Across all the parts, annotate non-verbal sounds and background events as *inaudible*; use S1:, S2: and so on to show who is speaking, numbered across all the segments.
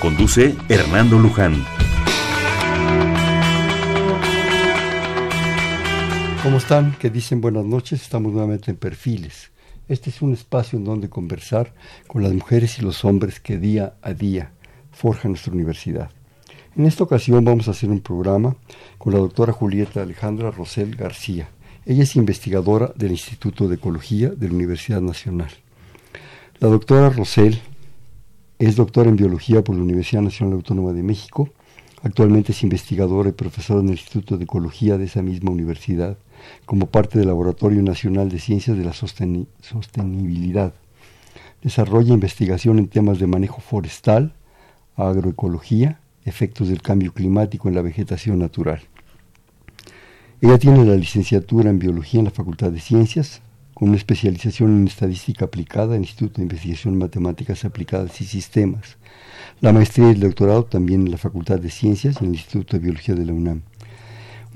S1: Conduce Hernando Luján.
S2: ¿Cómo están? Que dicen buenas noches. Estamos nuevamente en Perfiles. Este es un espacio en donde conversar con las mujeres y los hombres que día a día forjan nuestra universidad. En esta ocasión vamos a hacer un programa con la doctora Julieta Alejandra Rosel García. Ella es investigadora del Instituto de Ecología de la Universidad Nacional. La doctora Rosel es doctora en biología por la Universidad Nacional Autónoma de México. Actualmente es investigadora y profesora en el Instituto de Ecología de esa misma universidad, como parte del Laboratorio Nacional de Ciencias de la Sostenibilidad. Desarrolla investigación en temas de manejo forestal, agroecología, efectos del cambio climático en la vegetación natural. Ella tiene la licenciatura en Biología en la Facultad de Ciencias, con una especialización en Estadística Aplicada en el Instituto de Investigación Matemáticas Aplicadas y Sistemas. La maestría y el doctorado también en la Facultad de Ciencias en el Instituto de Biología de la UNAM.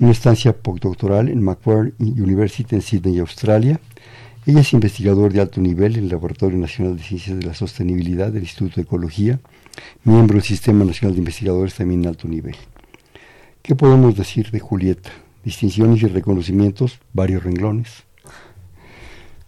S2: Una estancia postdoctoral en Macquarie University en Sydney, Australia. Ella es investigador de alto nivel en el Laboratorio Nacional de Ciencias de la Sostenibilidad del Instituto de Ecología, miembro del Sistema Nacional de Investigadores también en alto nivel. ¿Qué podemos decir de Julieta? Distinciones y reconocimientos, varios renglones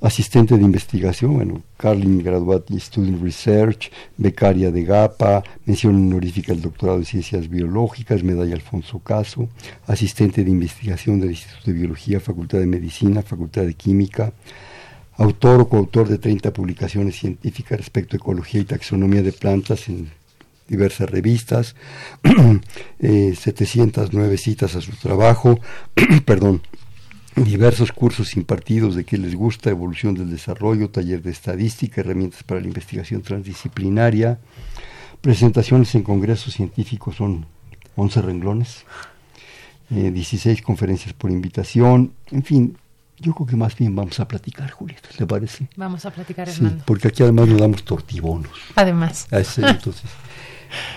S2: asistente de investigación, bueno, Carlin Graduate Student Research, becaria de GAPA, mención honorífica del doctorado en Ciencias Biológicas, medalla Alfonso Caso, asistente de investigación del Instituto de Biología, Facultad de Medicina, Facultad de Química, autor o coautor de 30 publicaciones científicas respecto a ecología y taxonomía de plantas en diversas revistas, 709 *clears throat* eh, citas a su trabajo, *clears throat* perdón, diversos cursos impartidos de qué les gusta, evolución del desarrollo, taller de estadística, herramientas para la investigación transdisciplinaria, presentaciones en congresos científicos son 11 renglones, 16 eh, conferencias por invitación, en fin, yo creo que más bien vamos a platicar, Julieta, ¿le parece?
S3: Vamos a platicar,
S2: Sí, porque aquí además nos damos tortibonos.
S3: Además.
S2: entonces,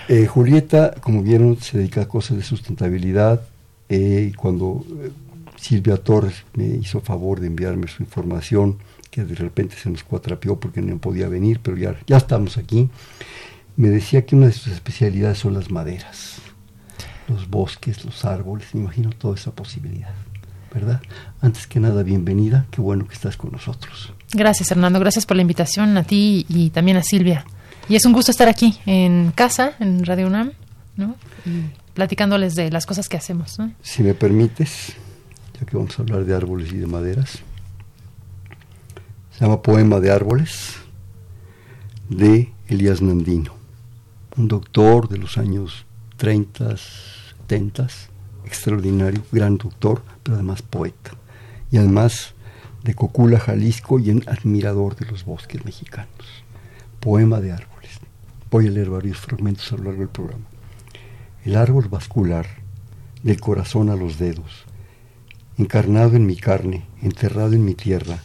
S2: eh, Julieta, como vieron, se dedica a cosas de sustentabilidad. Eh, cuando Silvia Torres me hizo favor de enviarme su información, que de repente se nos cuatrapeó porque no podía venir, pero ya, ya estamos aquí. Me decía que una de sus especialidades son las maderas, los bosques, los árboles, me imagino toda esa posibilidad. ¿verdad? Antes que nada, bienvenida, qué bueno que estás con nosotros.
S3: Gracias, Hernando, gracias por la invitación a ti y también a Silvia. Y es un gusto estar aquí en casa, en Radio UNAM, ¿no? platicándoles de las cosas que hacemos.
S2: Si me permites, que vamos a hablar de árboles y de maderas. Se llama Poema de Árboles de Elías Nandino, un doctor de los años 30, 70, extraordinario, gran doctor, pero además poeta. Y además de Cocula, Jalisco y un admirador de los bosques mexicanos. Poema de árboles. Voy a leer varios fragmentos a lo largo del programa. El árbol vascular, del corazón a los dedos, encarnado en mi carne, enterrado en mi tierra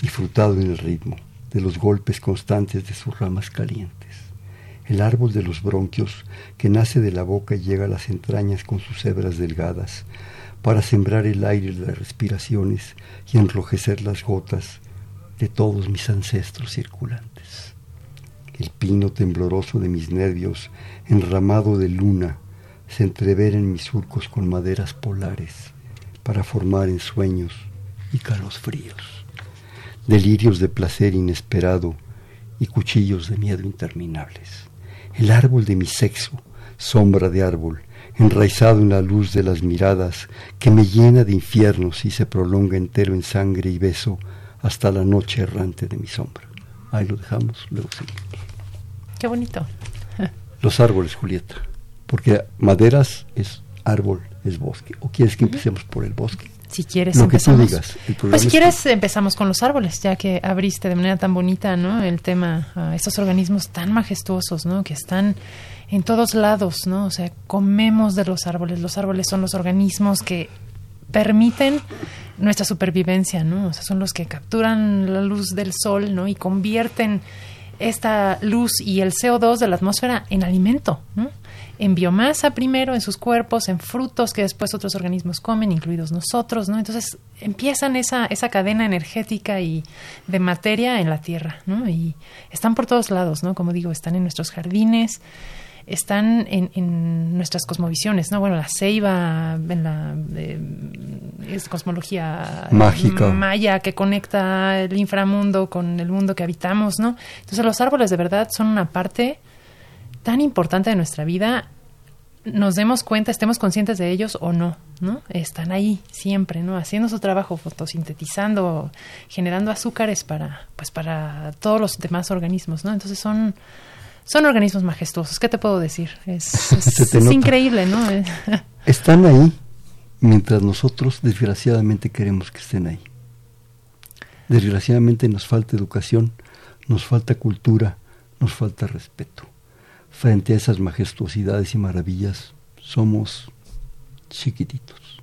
S2: y frutado en el ritmo de los golpes constantes de sus ramas calientes. El árbol de los bronquios que nace de la boca y llega a las entrañas con sus hebras delgadas para sembrar el aire de las respiraciones y enrojecer las gotas de todos mis ancestros circulantes. El pino tembloroso de mis nervios, enramado de luna, se entrevera en mis surcos con maderas polares para formar en sueños y fríos, delirios de placer inesperado y cuchillos de miedo interminables. El árbol de mi sexo, sombra de árbol, enraizado en la luz de las miradas, que me llena de infiernos y se prolonga entero en sangre y beso hasta la noche errante de mi sombra. Ahí lo dejamos, luego seguimos.
S3: Qué bonito.
S2: Los árboles, Julieta, porque maderas es árbol es bosque. ¿O quieres que empecemos por el bosque?
S3: Si quieres,
S2: Lo que tú
S3: empezamos.
S2: digas. El
S3: Pues si
S2: es
S3: quieres, empezamos con los árboles, ya que abriste de manera tan bonita, ¿no? El tema, a estos organismos tan majestuosos, ¿no? Que están en todos lados, ¿no? O sea, comemos de los árboles. Los árboles son los organismos que permiten nuestra supervivencia, ¿no? O sea, son los que capturan la luz del sol, ¿no? Y convierten esta luz y el CO2 de la atmósfera en alimento, ¿no? En biomasa primero, en sus cuerpos, en frutos que después otros organismos comen, incluidos nosotros, ¿no? Entonces empiezan esa, esa cadena energética y de materia en la Tierra, ¿no? Y están por todos lados, ¿no? Como digo, están en nuestros jardines, están en, en nuestras cosmovisiones, ¿no? Bueno, la ceiba, en la eh, es cosmología
S2: Mágica.
S3: maya que conecta el inframundo con el mundo que habitamos, ¿no? Entonces los árboles de verdad son una parte tan importante de nuestra vida, nos demos cuenta, estemos conscientes de ellos o no, ¿no? Están ahí siempre, ¿no? Haciendo su trabajo, fotosintetizando, generando azúcares para, pues para todos los demás organismos, ¿no? Entonces son son organismos majestuosos. ¿Qué te puedo decir? Es, *laughs* es- increíble, ¿no? *laughs*
S2: Están ahí mientras nosotros desgraciadamente queremos que estén ahí. Desgraciadamente nos falta educación, nos falta cultura, nos falta respeto. Frente a esas majestuosidades y maravillas, somos chiquititos.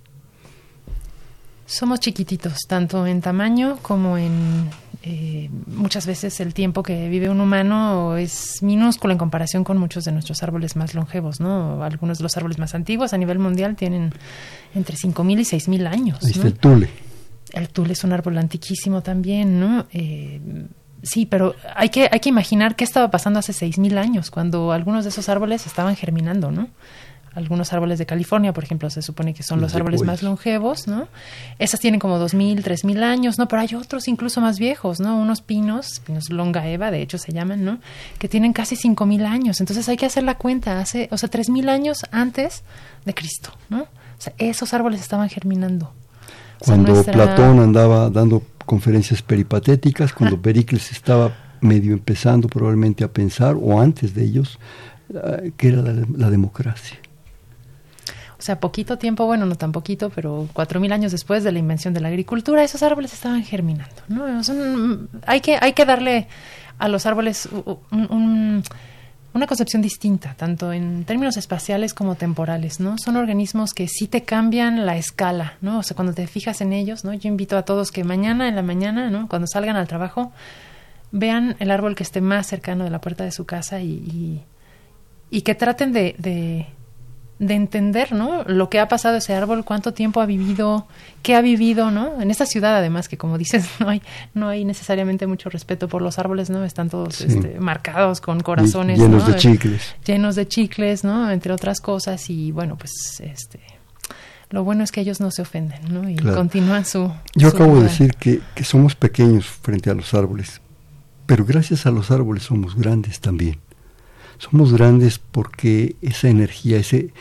S3: Somos chiquititos, tanto en tamaño como en eh, muchas veces el tiempo que vive un humano es minúsculo en comparación con muchos de nuestros árboles más longevos, ¿no? Algunos de los árboles más antiguos a nivel mundial tienen entre 5.000 y 6.000 años.
S2: Ahí el tule.
S3: El tul es un árbol antiquísimo también, ¿no? Eh, sí, pero hay que, hay que imaginar qué estaba pasando hace 6.000 años, cuando algunos de esos árboles estaban germinando, ¿no? Algunos árboles de California, por ejemplo, se supone que son
S2: Los
S3: los árboles más longevos, ¿no? Esas tienen como 2.000, 3.000 años, ¿no? Pero hay otros incluso más viejos, ¿no? Unos pinos, pinos longaeva, de hecho se llaman, ¿no? Que tienen casi 5.000 años. Entonces hay que hacer la cuenta, hace, o sea, 3.000 años antes de Cristo, ¿no? O sea, esos árboles estaban germinando. O sea,
S2: Cuando
S3: nuestra-
S2: Platón andaba dando conferencias peripatéticas, cuando *laughs* Pericles estaba medio empezando probablemente a pensar, o antes de ellos, eh, que era la, la democracia.
S3: O sea, poquito tiempo, bueno, no tan poquito, pero cuatro mil años después de la invención de la agricultura, esos árboles estaban germinando, ¿no? Son- hay, que, hay que darle a los árboles un- una concepción distinta, tanto en términos espaciales como temporales, ¿no? Son organismos que sí te cambian la escala, ¿no? O sea, cuando te fijas en ellos, ¿no? Yo invito a todos que mañana en la mañana, ¿no? Cuando salgan al trabajo, vean el árbol que esté más cercano de la puerta de su casa y, y, y que traten de, de, de entender, ¿no? Lo que ha pasado ese árbol, cuánto tiempo ha vivido, qué ha vivido, ¿no? En esta ciudad, además, que como dices, *laughs* no hay, no hay necesariamente mucho respeto por los árboles, ¿no? Están todos
S2: Sí.
S3: este, marcados con corazones,
S2: Y- llenos
S3: ¿no?
S2: de chicles.
S3: Llenos de chicles, ¿no? Entre otras cosas y bueno, pues este lo bueno es que ellos no se ofenden, ¿no? Y
S2: Claro.
S3: continúan su
S2: Yo
S3: su
S2: acabo de decir que, que somos pequeños frente a los árboles, pero gracias a los árboles somos grandes también. Somos grandes porque esa energía, ese,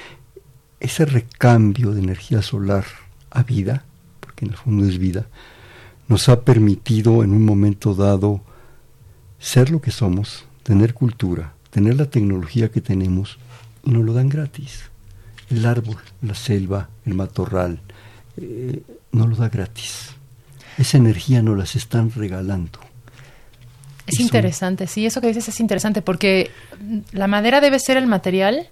S2: ese recambio de energía solar a vida, porque en el fondo es vida, nos ha permitido en un momento dado ser lo que somos, tener cultura, tener la tecnología que tenemos y nos lo dan gratis. El árbol, la selva, el matorral, eh, no lo da gratis. Esa energía nos las están regalando.
S3: Es interesante, sí, eso que dices es interesante porque la madera debe ser el material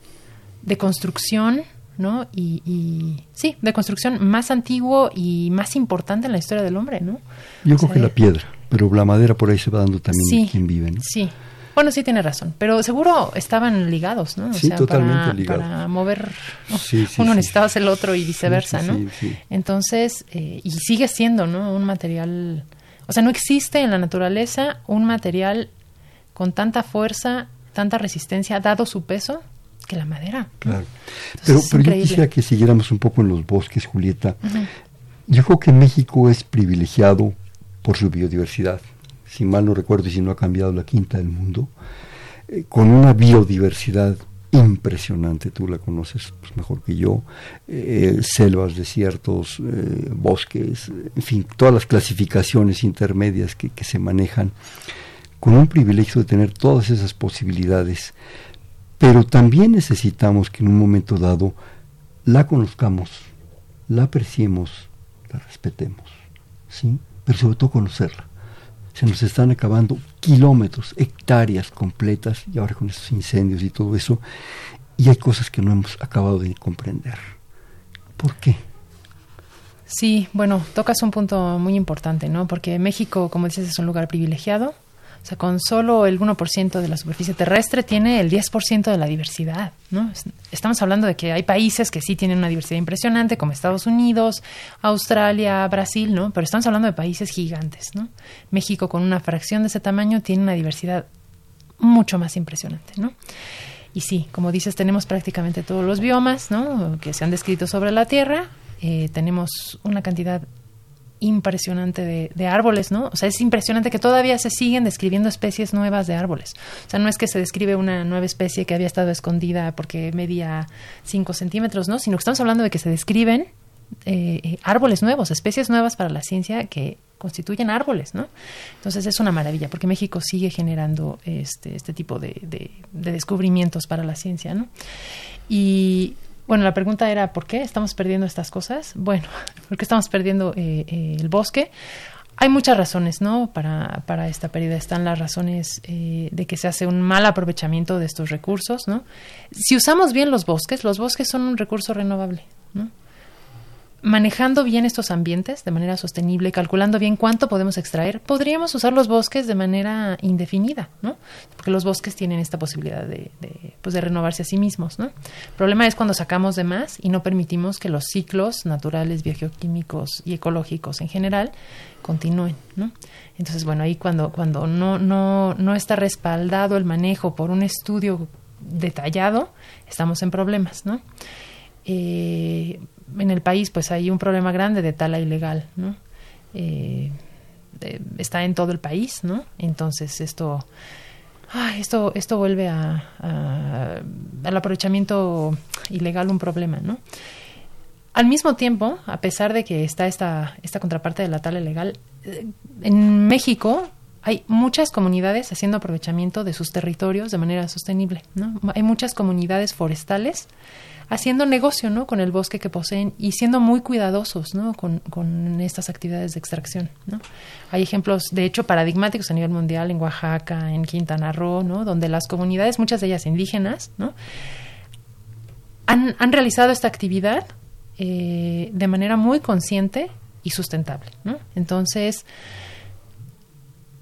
S3: de construcción, ¿no? Y, y sí, de construcción más antiguo y más importante en la historia del hombre, ¿no?
S2: Yo
S3: O sea,
S2: la piedra, pero la madera por ahí se va dando también
S3: Sí,
S2: quien vive, ¿no?
S3: Sí. Bueno, sí tiene razón, pero seguro estaban ligados, ¿no? O
S2: Sí, totalmente
S3: para,
S2: ligados.
S3: para mover
S2: Sí, sí,
S3: uno necesitaba el otro y viceversa, ¿no?
S2: sí, sí.
S3: Entonces, eh, y sigue siendo, ¿no? Un material, o sea, no existe en la naturaleza un material con tanta fuerza, tanta resistencia, dado su peso, que la madera.
S2: Claro.
S3: Entonces,
S2: Pero, yo quisiera que siguiéramos un poco en los bosques, Julieta. Yo creo que México es privilegiado por su biodiversidad. Si mal no recuerdo y si no ha cambiado la quinta del mundo, eh, con una biodiversidad impresionante, tú la conoces pues, mejor que yo, eh, selvas, desiertos, eh, bosques, en fin, todas las clasificaciones intermedias que, que se manejan, con un privilegio de tener todas esas posibilidades, pero también necesitamos que en un momento dado la conozcamos, la apreciemos, la respetemos, ¿sí? Pero sobre todo conocerla. Se nos están acabando kilómetros, hectáreas completas, y ahora con estos incendios y todo eso, y hay cosas que no hemos acabado de comprender. ¿Por qué?
S3: Sí, bueno, tocas un punto muy importante, ¿no? Porque México, como dices, es un lugar privilegiado. O sea, con solo el 1% de la superficie terrestre tiene el 10% de la diversidad, ¿no? Estamos hablando de que hay países que sí tienen una diversidad impresionante, como Estados Unidos, Australia, Brasil, ¿no? Pero estamos hablando de países gigantes, ¿no? México, con una fracción de ese tamaño, tiene una diversidad mucho más impresionante, ¿no? Y sí, como dices, tenemos prácticamente todos los biomas, ¿no? Que se han descrito sobre la Tierra, eh, tenemos una cantidad impresionante de, árboles, ¿no? O sea, es impresionante que todavía se siguen describiendo especies nuevas de árboles. O sea, no es que se describe una nueva especie que había estado escondida porque medía 5 centímetros, ¿no? Sino que estamos hablando de que se describen eh, eh, árboles nuevos, especies nuevas para la ciencia que constituyen árboles, ¿no? Entonces es una maravilla porque México sigue generando este, este tipo de, de descubrimientos para la ciencia, ¿no? Y bueno, la pregunta era, ¿por qué estamos perdiendo estas cosas? Bueno, *laughs* ¿por qué estamos perdiendo eh, eh, el bosque? Hay muchas razones, ¿no? Para, para esta pérdida están las razones eh, de que se hace un mal aprovechamiento de estos recursos, ¿no? Si usamos bien los bosques, los bosques son un recurso renovable, ¿no? Manejando bien estos ambientes de manera sostenible, calculando bien cuánto podemos extraer, podríamos usar los bosques de manera indefinida, ¿no? Porque los bosques tienen esta posibilidad de, pues de renovarse a sí mismos, ¿no? El problema es cuando sacamos de más y no permitimos que los ciclos naturales, biogeoquímicos y ecológicos en general continúen, ¿no? Entonces, bueno, ahí cuando, cuando no, no, no está respaldado el manejo por un estudio detallado, estamos en problemas, ¿no? Eh, en el país pues hay un problema grande de tala ilegal, ¿no? Eh, está en todo el país, ¿no? Entonces esto, esto, esto vuelve a, al aprovechamiento ilegal un problema, ¿no? Al mismo tiempo, a pesar de que está esta, esta contraparte de la tala ilegal, eh, en México hay muchas comunidades haciendo aprovechamiento de sus territorios de manera sostenible, ¿no? Hay muchas comunidades forestales haciendo negocio ¿no? con el bosque que poseen y siendo muy cuidadosos ¿no? con, estas actividades de extracción. Hay ejemplos, de hecho, paradigmáticos a nivel mundial en Oaxaca, en Quintana Roo, ¿no? donde las comunidades, muchas de ellas indígenas, ¿no? han, realizado esta actividad eh, de manera muy consciente y sustentable. Entonces,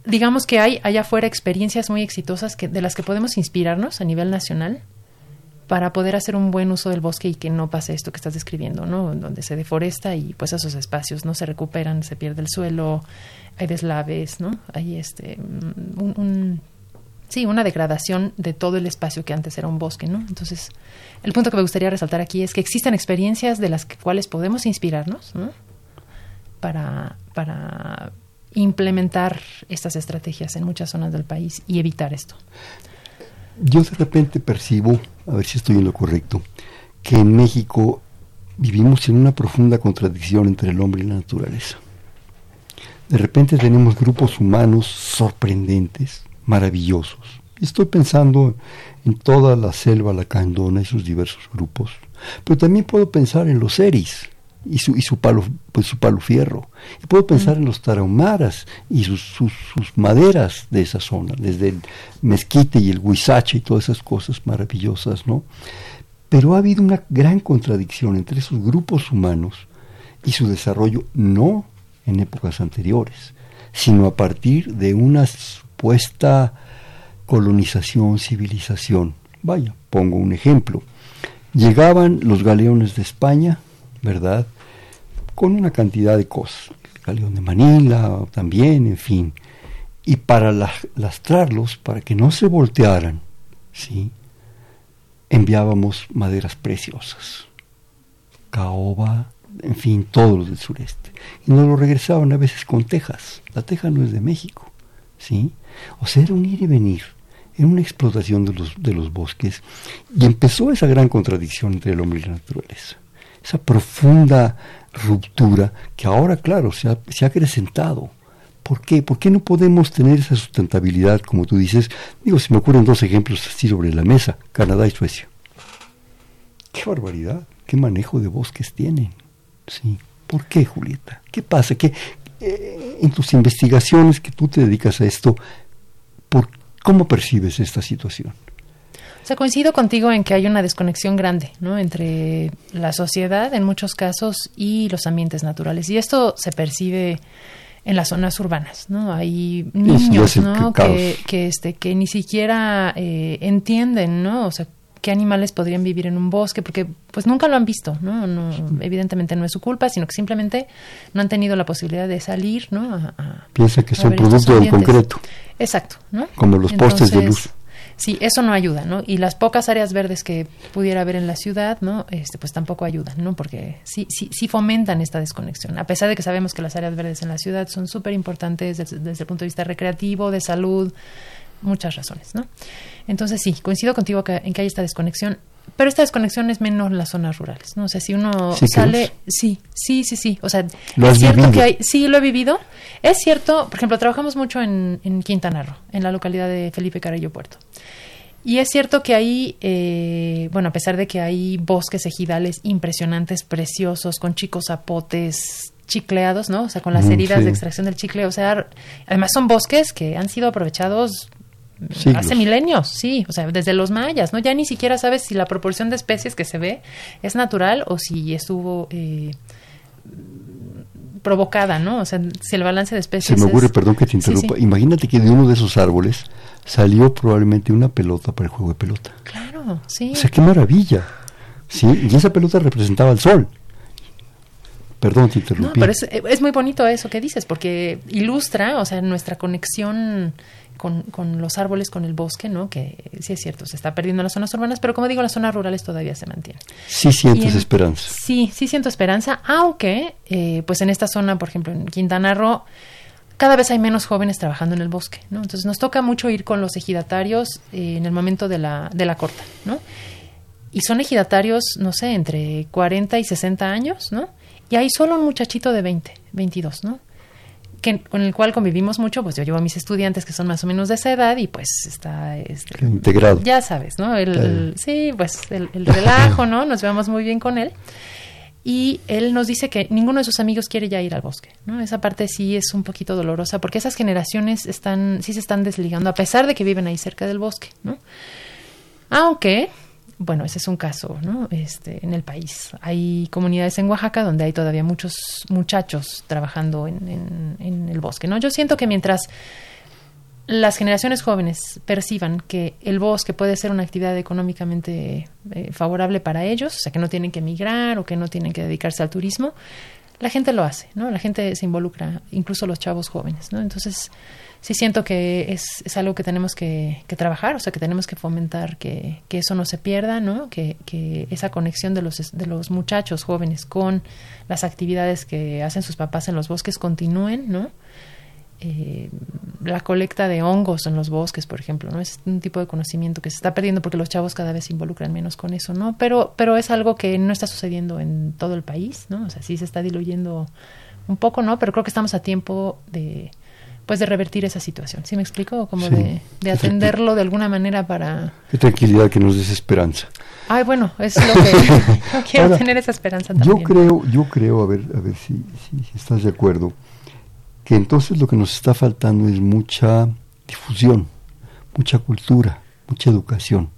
S3: digamos que hay allá afuera experiencias muy exitosas que, de las que podemos inspirarnos a nivel nacional para poder hacer un buen uso del bosque y que no pase esto que estás describiendo, ¿no? Donde se deforesta y pues esos espacios no se recuperan, se pierde el suelo, hay deslaves, ¿no? Hay este sí, una degradación de todo el espacio que antes era un bosque, ¿no? Entonces, el punto que me gustaría resaltar aquí es que existen experiencias de las cuales podemos inspirarnos, ¿no? Para, para implementar estas estrategias en muchas zonas del país y evitar esto
S2: yo de repente percibo, a ver si estoy en lo correcto, que en México vivimos en una profunda contradicción entre el hombre y la naturaleza. De repente tenemos grupos humanos sorprendentes, maravillosos. Estoy pensando en toda la selva lacandona y sus diversos grupos, pero también puedo pensar en los eris, y su, y su palo, pues su palo fierro. Y puedo pensar en los tarahumaras y sus, sus, maderas de esa zona, desde el mezquite y el huizache y todas esas cosas maravillosas, ¿no? Pero ha habido una gran contradicción entre esos grupos humanos y su desarrollo no en épocas anteriores, sino a partir de una supuesta colonización, civilización. Vaya, pongo un ejemplo. Llegaban los galeones de España, ¿verdad? Con una cantidad de cosas. El galeón de Manila también, en fin. Y para lastrarlos, para que no se voltearan, ¿sí? enviábamos maderas preciosas. Caoba, en fin, todos los del sureste. Y nos lo regresaban a veces con tejas. La teja no es de México, ¿sí? O sea, era un ir y venir, era una explotación de los, de los bosques. Y empezó esa gran contradicción entre el hombre y la naturaleza esa profunda ruptura que ahora, claro, se ha, se ha acrecentado. ¿Por qué? ¿Por qué no podemos tener esa sustentabilidad, como tú dices? Digo, se me ocurren dos ejemplos así sobre la mesa, Canadá y Suecia. ¡Qué barbaridad! ¿Qué manejo de bosques tienen? Sí. ¿Por qué, Julieta? ¿Qué pasa? ¿Qué, eh, en tus investigaciones que tú te dedicas a esto, ¿por, ¿cómo percibes esta situación?
S3: O sea, coincido contigo en que hay una desconexión grande, ¿no? Entre la sociedad, en muchos casos, y los ambientes naturales. Y esto se percibe en las zonas urbanas, ¿no? Hay niños, ¿no? Que, que, este, que ni siquiera eh, entienden, ¿no? O sea, qué animales podrían vivir en un bosque, porque pues nunca lo han visto, ¿no? no evidentemente no es su culpa, sino que simplemente no han tenido la posibilidad de salir, ¿no?
S2: Piensa que son producto del concreto.
S3: Exacto, ¿no?
S2: Como los postes de luz.
S3: Sí, eso no ayuda, ¿no? Y las pocas áreas verdes que pudiera haber en la ciudad, ¿no? Este, pues tampoco ayudan, ¿no? Porque sí, sí, sí fomentan esta desconexión. A pesar de que sabemos que las áreas verdes en la ciudad son súper importantes desde, el punto de vista recreativo, de salud, muchas razones, ¿no? Entonces sí, coincido contigo en que hay esta desconexión, pero esta desconexión es menos en las zonas rurales, ¿no? O sea, si uno sale, sí, sí, sí, sí, o sea, es cierto que hay, sí, lo he vivido, es cierto, por ejemplo, trabajamos mucho en, en Quintana Roo, en la localidad de Felipe Carrillo Puerto. Y es cierto que ahí, eh, bueno, a pesar de que hay bosques ejidales impresionantes, preciosos, con chicos zapotes chicleados, ¿no? O sea, con las heridas de extracción del chicle. O sea, además son bosques que han sido aprovechados hace milenios, sí, o sea, desde los mayas, ¿no? Ya ni siquiera sabes si la proporción de especies que se ve es natural o si estuvo eh, provocada, ¿no? O sea, si el balance de especies.
S2: Se me ocurre, perdón que te interrumpa. Imagínate que de uno de esos árboles salió probablemente una pelota para el juego de pelota.
S3: Claro, sí.
S2: O sea, qué maravilla. Sí, y esa pelota representaba el sol. Perdón, te interrumpí.
S3: No, pero es, es, muy bonito eso que dices, porque ilustra, o sea, nuestra conexión con, con, los árboles, con el bosque, ¿no? Que sí es cierto, se está perdiendo en las zonas urbanas, pero como digo, las zonas rurales todavía se mantienen.
S2: Sí sientes esperanza.
S3: Sí, sí siento esperanza, aunque, eh, pues en esta zona, por ejemplo, en Quintana Roo, cada vez hay menos jóvenes trabajando en el bosque, ¿no? Entonces nos toca mucho ir con los ejidatarios eh, en el momento de la, de la corta, ¿no? Y son ejidatarios, no sé, entre 40 y 60 años, ¿no? Y hay solo un muchachito de 20, 22, ¿no? Con el cual convivimos mucho, pues yo llevo a mis estudiantes que son más o menos de esa edad y pues está este,
S2: integrado.
S3: Ya sabes, ¿no? El, sí, pues el, relajo, ¿no? Nos llevamos muy bien con él. Y él nos dice que ninguno de sus amigos quiere ya ir al bosque, ¿no? Esa parte sí es un poquito dolorosa porque esas generaciones están sí se están desligando a pesar de que viven ahí cerca del bosque, ¿no? Aunque bueno, ese es un caso, ¿no? Este, en el país. Hay comunidades en Oaxaca donde hay todavía muchos muchachos trabajando en, en, el bosque, ¿no? Yo siento que mientras las generaciones jóvenes perciban que el bosque puede ser una actividad económicamente eh, favorable para ellos, o sea, que no tienen que emigrar o que no tienen que dedicarse al turismo, la gente lo hace, ¿no? La gente se involucra, incluso los chavos jóvenes, ¿no? Entonces, sí siento que es, es algo que tenemos que, que, trabajar, o sea, que tenemos que fomentar que, que eso no se pierda, ¿no? Que, que, esa conexión de los, de los muchachos jóvenes con las actividades que hacen sus papás en los bosques continúen, ¿no? Eh, la colecta de hongos en los bosques, por ejemplo, ¿no? Es un tipo de conocimiento que se está perdiendo porque los chavos cada vez se involucran menos con eso, ¿no? Pero, pero es algo que no está sucediendo en todo el país, ¿no? O sea, sí se está diluyendo un poco, ¿no? Pero creo que estamos a tiempo de, pues de revertir esa situación. ¿Sí me explico? Como de, atenderlo de alguna manera para...
S2: Qué tranquilidad que nos des esperanza.
S3: Ay, bueno, es lo que *laughs* quiero tener esa esperanza también.
S2: Yo creo, yo creo, a ver, a ver si, si, estás de acuerdo, que entonces lo que nos está faltando es mucha difusión, mucha cultura, mucha educación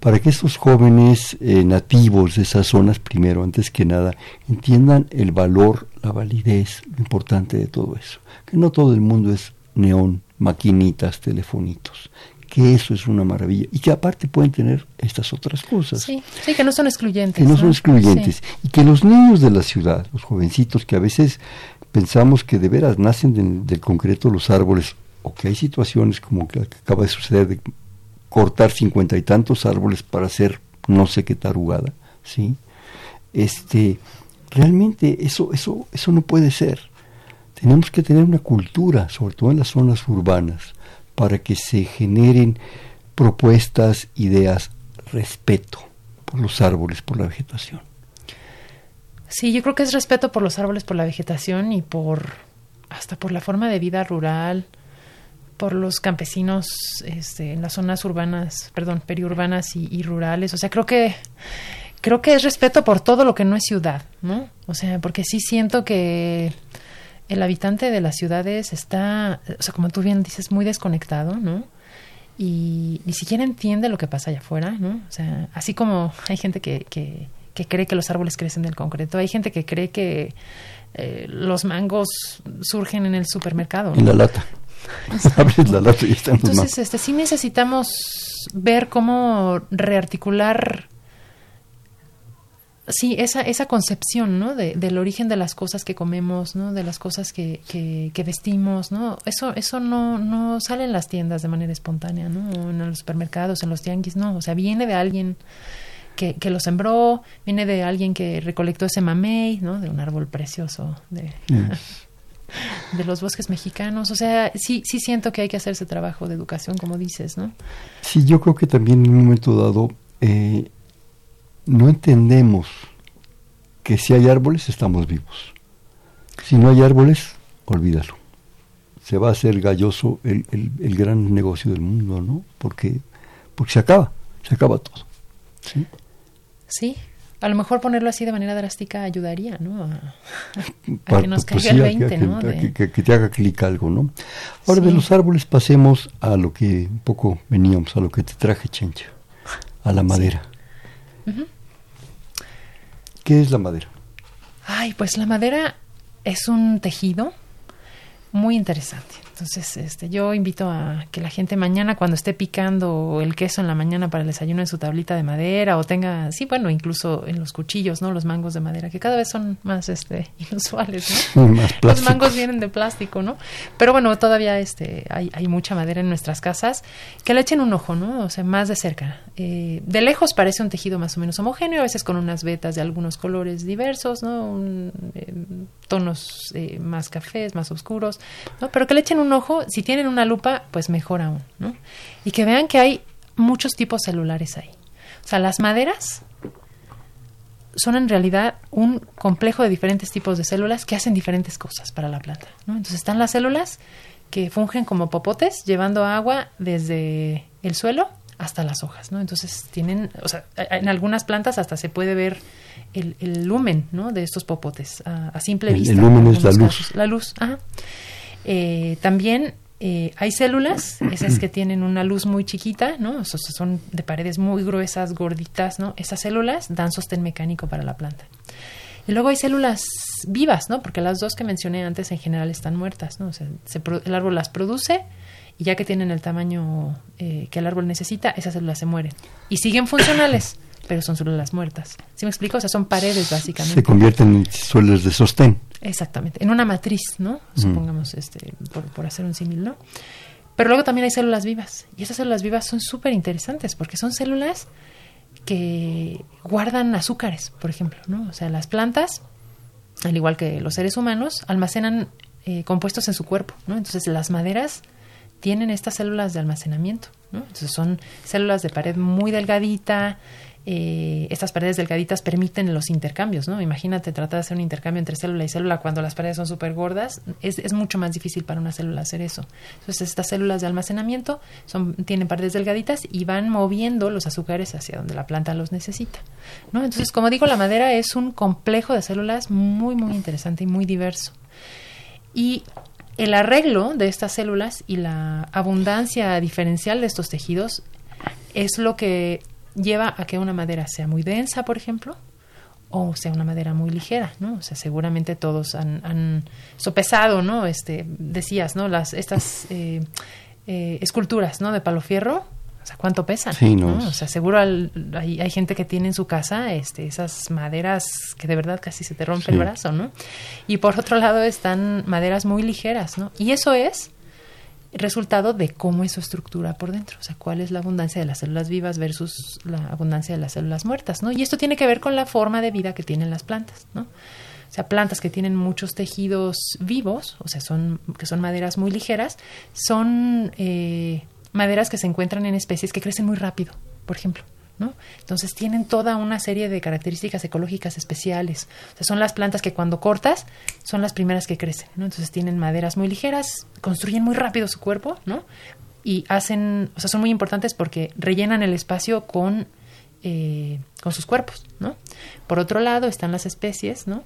S2: para que estos jóvenes eh, nativos de esas zonas, primero, antes que nada, entiendan el valor, la validez, lo importante de todo eso. Que no todo el mundo es neón, maquinitas, telefonitos, que eso es una maravilla y que aparte pueden tener estas otras cosas.
S3: Sí, sí que no son excluyentes.
S2: Que no, son excluyentes. Y que los niños de la ciudad, los jovencitos que a veces pensamos que de veras nacen del concreto los árboles, o que hay situaciones como que acaba de suceder de cortar cincuenta y tantos árboles para hacer no sé qué tarugada, ¿sí? Este, realmente eso, eso, eso no puede ser. Tenemos que tener una cultura, sobre todo en las zonas urbanas, para que se generen propuestas, ideas, respeto por los árboles, por la vegetación.
S3: Sí, yo creo que es respeto por los árboles, por la vegetación y por hasta por la forma de vida rural, por los campesinos este, en las zonas urbanas, perdón, periurbanas y, rurales. O sea, creo que creo que es respeto por todo lo que no es ciudad, ¿no? O sea, porque sí siento que el habitante de las ciudades está, o sea, como tú bien dices, muy desconectado, ¿no? Y ni siquiera entiende lo que pasa allá afuera, ¿no? O sea, así como hay gente que, que, que cree que los árboles crecen del concreto, hay gente que cree que eh, los mangos surgen en el supermercado.
S2: En la lata. *laughs* Abres la lata y
S3: Entonces, este, sí necesitamos ver cómo rearticular sí, esa, esa concepción, ¿no? De, del origen de las cosas que comemos, ¿no? De las cosas que, que, que vestimos, ¿no? Eso, eso no, no sale en las tiendas de manera espontánea, ¿no? En los supermercados, en los tianguis, no. O sea, viene de alguien que, que lo sembró, viene de alguien que recolectó ese mamey, ¿no? De un árbol precioso de, *laughs* de los bosques mexicanos. O sea, sí, sí siento que hay que hacer ese trabajo de educación, como dices, ¿no?
S2: Sí, yo creo que también en un momento dado eh, no entendemos que si hay árboles estamos vivos. Si no hay árboles, olvídalo. Se va a hacer galloso el, el, el gran negocio del mundo, ¿no? Porque, porque se acaba, se acaba todo. ¿sí?
S3: Sí, a lo mejor ponerlo así de manera drástica ayudaría, ¿no? A, que nos
S2: pues
S3: caiga
S2: sí,
S3: el
S2: a
S3: 20,
S2: que,
S3: ¿no? De-
S2: que- que- te haga clic algo, ¿no? Ahora, de los árboles pasemos a lo que un poco veníamos, a lo que te traje, Chencha, a la madera. ¿Qué es la madera?
S3: Ay, pues la madera es un tejido muy interesante. Entonces, este, yo invito a que la gente mañana cuando esté picando el queso en la mañana para el desayuno en su tablita de madera o tenga, sí, bueno, incluso en los cuchillos, ¿no? Los mangos de madera, que cada vez son más, este, *laughs* inusuales, ¿no? *laughs*
S2: Más
S3: Los mangos vienen de plástico, ¿no? Pero bueno, todavía este, hay, hay mucha madera en nuestras casas. Que le echen un ojo, ¿no? O sea, más de cerca. Eh, de lejos parece un tejido más o menos homogéneo, a veces con unas vetas de algunos colores diversos, ¿no? Un, eh, tonos eh, más cafés, más oscuros, ¿no? Pero que le echen un ojo, si tienen una lupa, pues mejor aún, ¿no? Y que vean que hay muchos tipos celulares ahí. O sea, las maderas son en realidad un complejo de diferentes tipos de células que hacen diferentes cosas para la planta. ¿no? Entonces están las células que fungen como popotes llevando agua desde el suelo hasta las hojas, ¿no? Entonces tienen, o sea, en algunas plantas hasta se puede ver el, el lumen, ¿no? De estos popotes a, a simple
S2: El- el
S3: vista. en
S2: lumen es la luz.
S3: La luz, ajá. Eh, también eh, hay células, esas que tienen una luz muy chiquita, ¿no? Esos son de paredes muy gruesas, gorditas, ¿no? Esas células dan sostén mecánico para la planta. Y luego hay células vivas, ¿no? Porque las dos que mencioné antes en general están muertas, ¿no? O sea, se el árbol las produce y ya que tienen el tamaño eh, que el árbol necesita, esas células se mueren. Y siguen funcionales, *coughs* pero son células muertas. ¿Sí me explico? O sea, son paredes básicamente.
S2: Se convierten en suelos de sostén.
S3: Exactamente, en una matriz, ¿no? Supongamos, este, por, por hacer un símil, ¿no? Pero luego también hay células vivas. Y esas células vivas son súper interesantes porque son células que guardan azúcares, por ejemplo, ¿no? O sea, las plantas, al igual que los seres humanos, almacenan eh, compuestos en su cuerpo, ¿no? Entonces, las maderas tienen estas células de almacenamiento. Entonces, son células de pared muy delgadita. eh, estas paredes delgaditas permiten los intercambios, ¿no? Imagínate tratar de hacer un intercambio entre célula y célula cuando las paredes son súper gordas. Es, es mucho más difícil para una célula hacer eso. Entonces, estas células de almacenamiento son, tienen paredes delgaditas y van moviendo los azúcares hacia donde la planta los necesita, ¿no? Entonces, como digo, la madera es un complejo de células muy, muy interesante y muy diverso. Y el arreglo de estas células y la abundancia diferencial de estos tejidos es lo que lleva a que una madera sea muy densa, por ejemplo, o sea una madera muy ligera, ¿no? O sea, seguramente todos han, han sopesado, ¿no? Este, decías, ¿no? Las, estas eh, eh, esculturas, ¿no? De palo fierro, sea, ¿cuánto pesan?
S2: Sí, no, es-
S3: O sea, seguro al- hay, hay gente que tiene en su casa este, esas maderas que de verdad casi se te rompe el brazo, ¿no? Y por otro lado están maderas muy ligeras, ¿no? Y eso es resultado de cómo es su estructura por dentro, o sea, cuál es la abundancia de las células vivas versus la abundancia de las células muertas, ¿no? Y esto tiene que ver con la forma de vida que tienen las plantas, ¿no? O sea, plantas que tienen muchos tejidos vivos, o sea, son que son maderas muy ligeras, son eh, maderas que se encuentran en especies que crecen muy rápido, por ejemplo. ¿no? Entonces tienen toda una serie de características ecológicas especiales. O sea, son las plantas que cuando cortas son las primeras que crecen, ¿no? Entonces tienen maderas muy ligeras, construyen muy rápido su cuerpo, ¿no? Y hacen, o sea, son muy importantes porque rellenan el espacio con eh, con sus cuerpos, ¿no? Por otro lado están las especies, ¿no?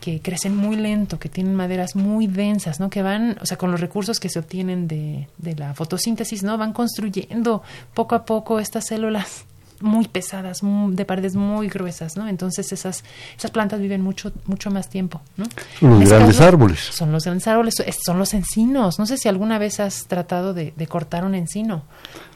S3: Que crecen muy lento, que tienen maderas muy densas, ¿no? Que van, o sea, con los recursos que se obtienen de, de la fotosíntesis, ¿no? Van construyendo poco a poco estas células muy pesadas, de paredes muy gruesas, ¿no? Entonces esas esas plantas viven mucho mucho más tiempo, ¿no?
S2: Son los grandes árboles.
S3: Son los grandes árboles, son los encinos. No sé si alguna vez has tratado de, cortar un encino,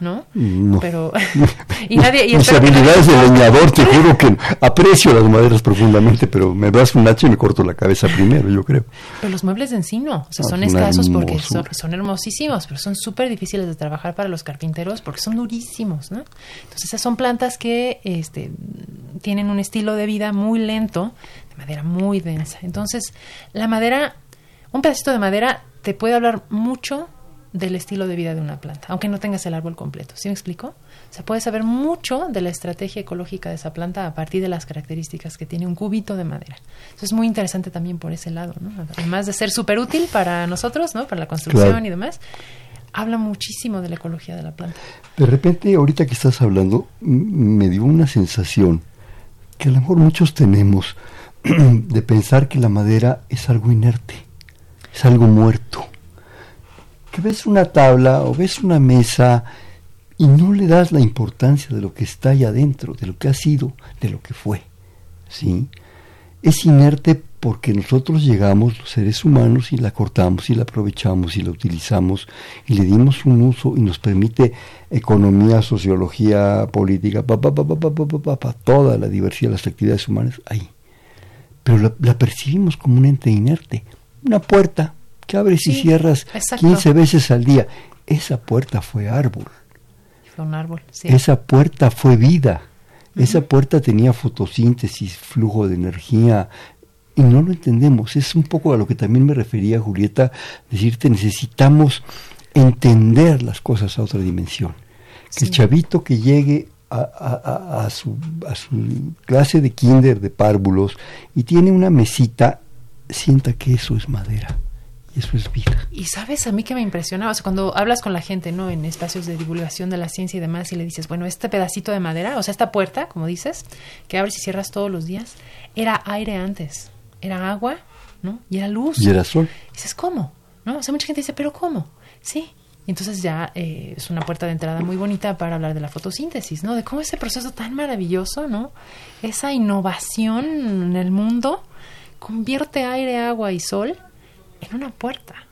S3: ¿no?
S2: No.
S3: Pero *laughs*
S2: y nadie y mis habilidades de leñador, te juro que aprecio las maderas profundamente, pero me das un hacha y me corto la cabeza primero, yo creo.
S3: Pero los muebles de encino, o sea, ah, son escasos porque son, son, hermosísimos, pero son súper difíciles de trabajar para los carpinteros porque son durísimos, ¿no? Entonces son plantas que este, tienen un estilo de vida muy lento, de madera muy densa. Entonces, la madera, un pedacito de madera te puede hablar mucho del estilo de vida de una planta, aunque no tengas el árbol completo. ¿Sí me explico? O sea, puedes saber mucho de la estrategia ecológica de esa planta a partir de las características que tiene un cubito de madera. Eso es muy interesante también por ese lado, ¿no? Además de ser súper útil para nosotros, ¿no? Para la construcción y demás, habla muchísimo de la ecología de la planta.
S2: De repente, ahorita que estás hablando, me dio una sensación que a lo mejor muchos tenemos *clears throat* de pensar que la madera es algo inerte, es algo muerto. Que ves una tabla o ves una mesa y no le das la importancia de lo que está ahí adentro, de lo que ha sido, de lo que fue. ¿sí? Es inerte porque nosotros llegamos, los seres humanos, y la cortamos y la aprovechamos y la utilizamos y le dimos un uso y nos permite economía, sociología, política, pa, pa, pa, toda la diversidad de las actividades humanas ahí. Pero la, percibimos como un ente inerte, una puerta que abres y cierras 15 veces al día. Esa puerta fue árbol.
S3: Fue un árbol, sí.
S2: Esa puerta fue vida. Esa puerta tenía fotosíntesis, flujo de energía, y no lo entendemos. Es un poco a lo que también me refería Julieta, decirte necesitamos entender las cosas a otra dimensión. Que el chavito que llegue a, a, su, a su clase de kinder de párvulos y tiene una mesita, sienta que eso es madera. Y eso es vida.
S3: Y sabes, a mí que me impresionaba, cuando hablas con la gente, ¿no? En espacios de divulgación de la ciencia y demás, y le dices, bueno, este pedacito de madera, o sea, esta puerta, como dices, que abres y cierras todos los días, era aire antes era agua, ¿no? Y era luz.
S2: Y era sol.
S3: dices, ¿cómo? ¿No? O sea, mucha gente dice, ¿pero cómo? Sí. Y entonces ya eh, es una puerta de entrada muy bonita para hablar de la fotosíntesis, ¿no? De cómo ese proceso tan maravilloso, ¿no? Esa innovación en el mundo convierte aire, agua y sol en una puerta,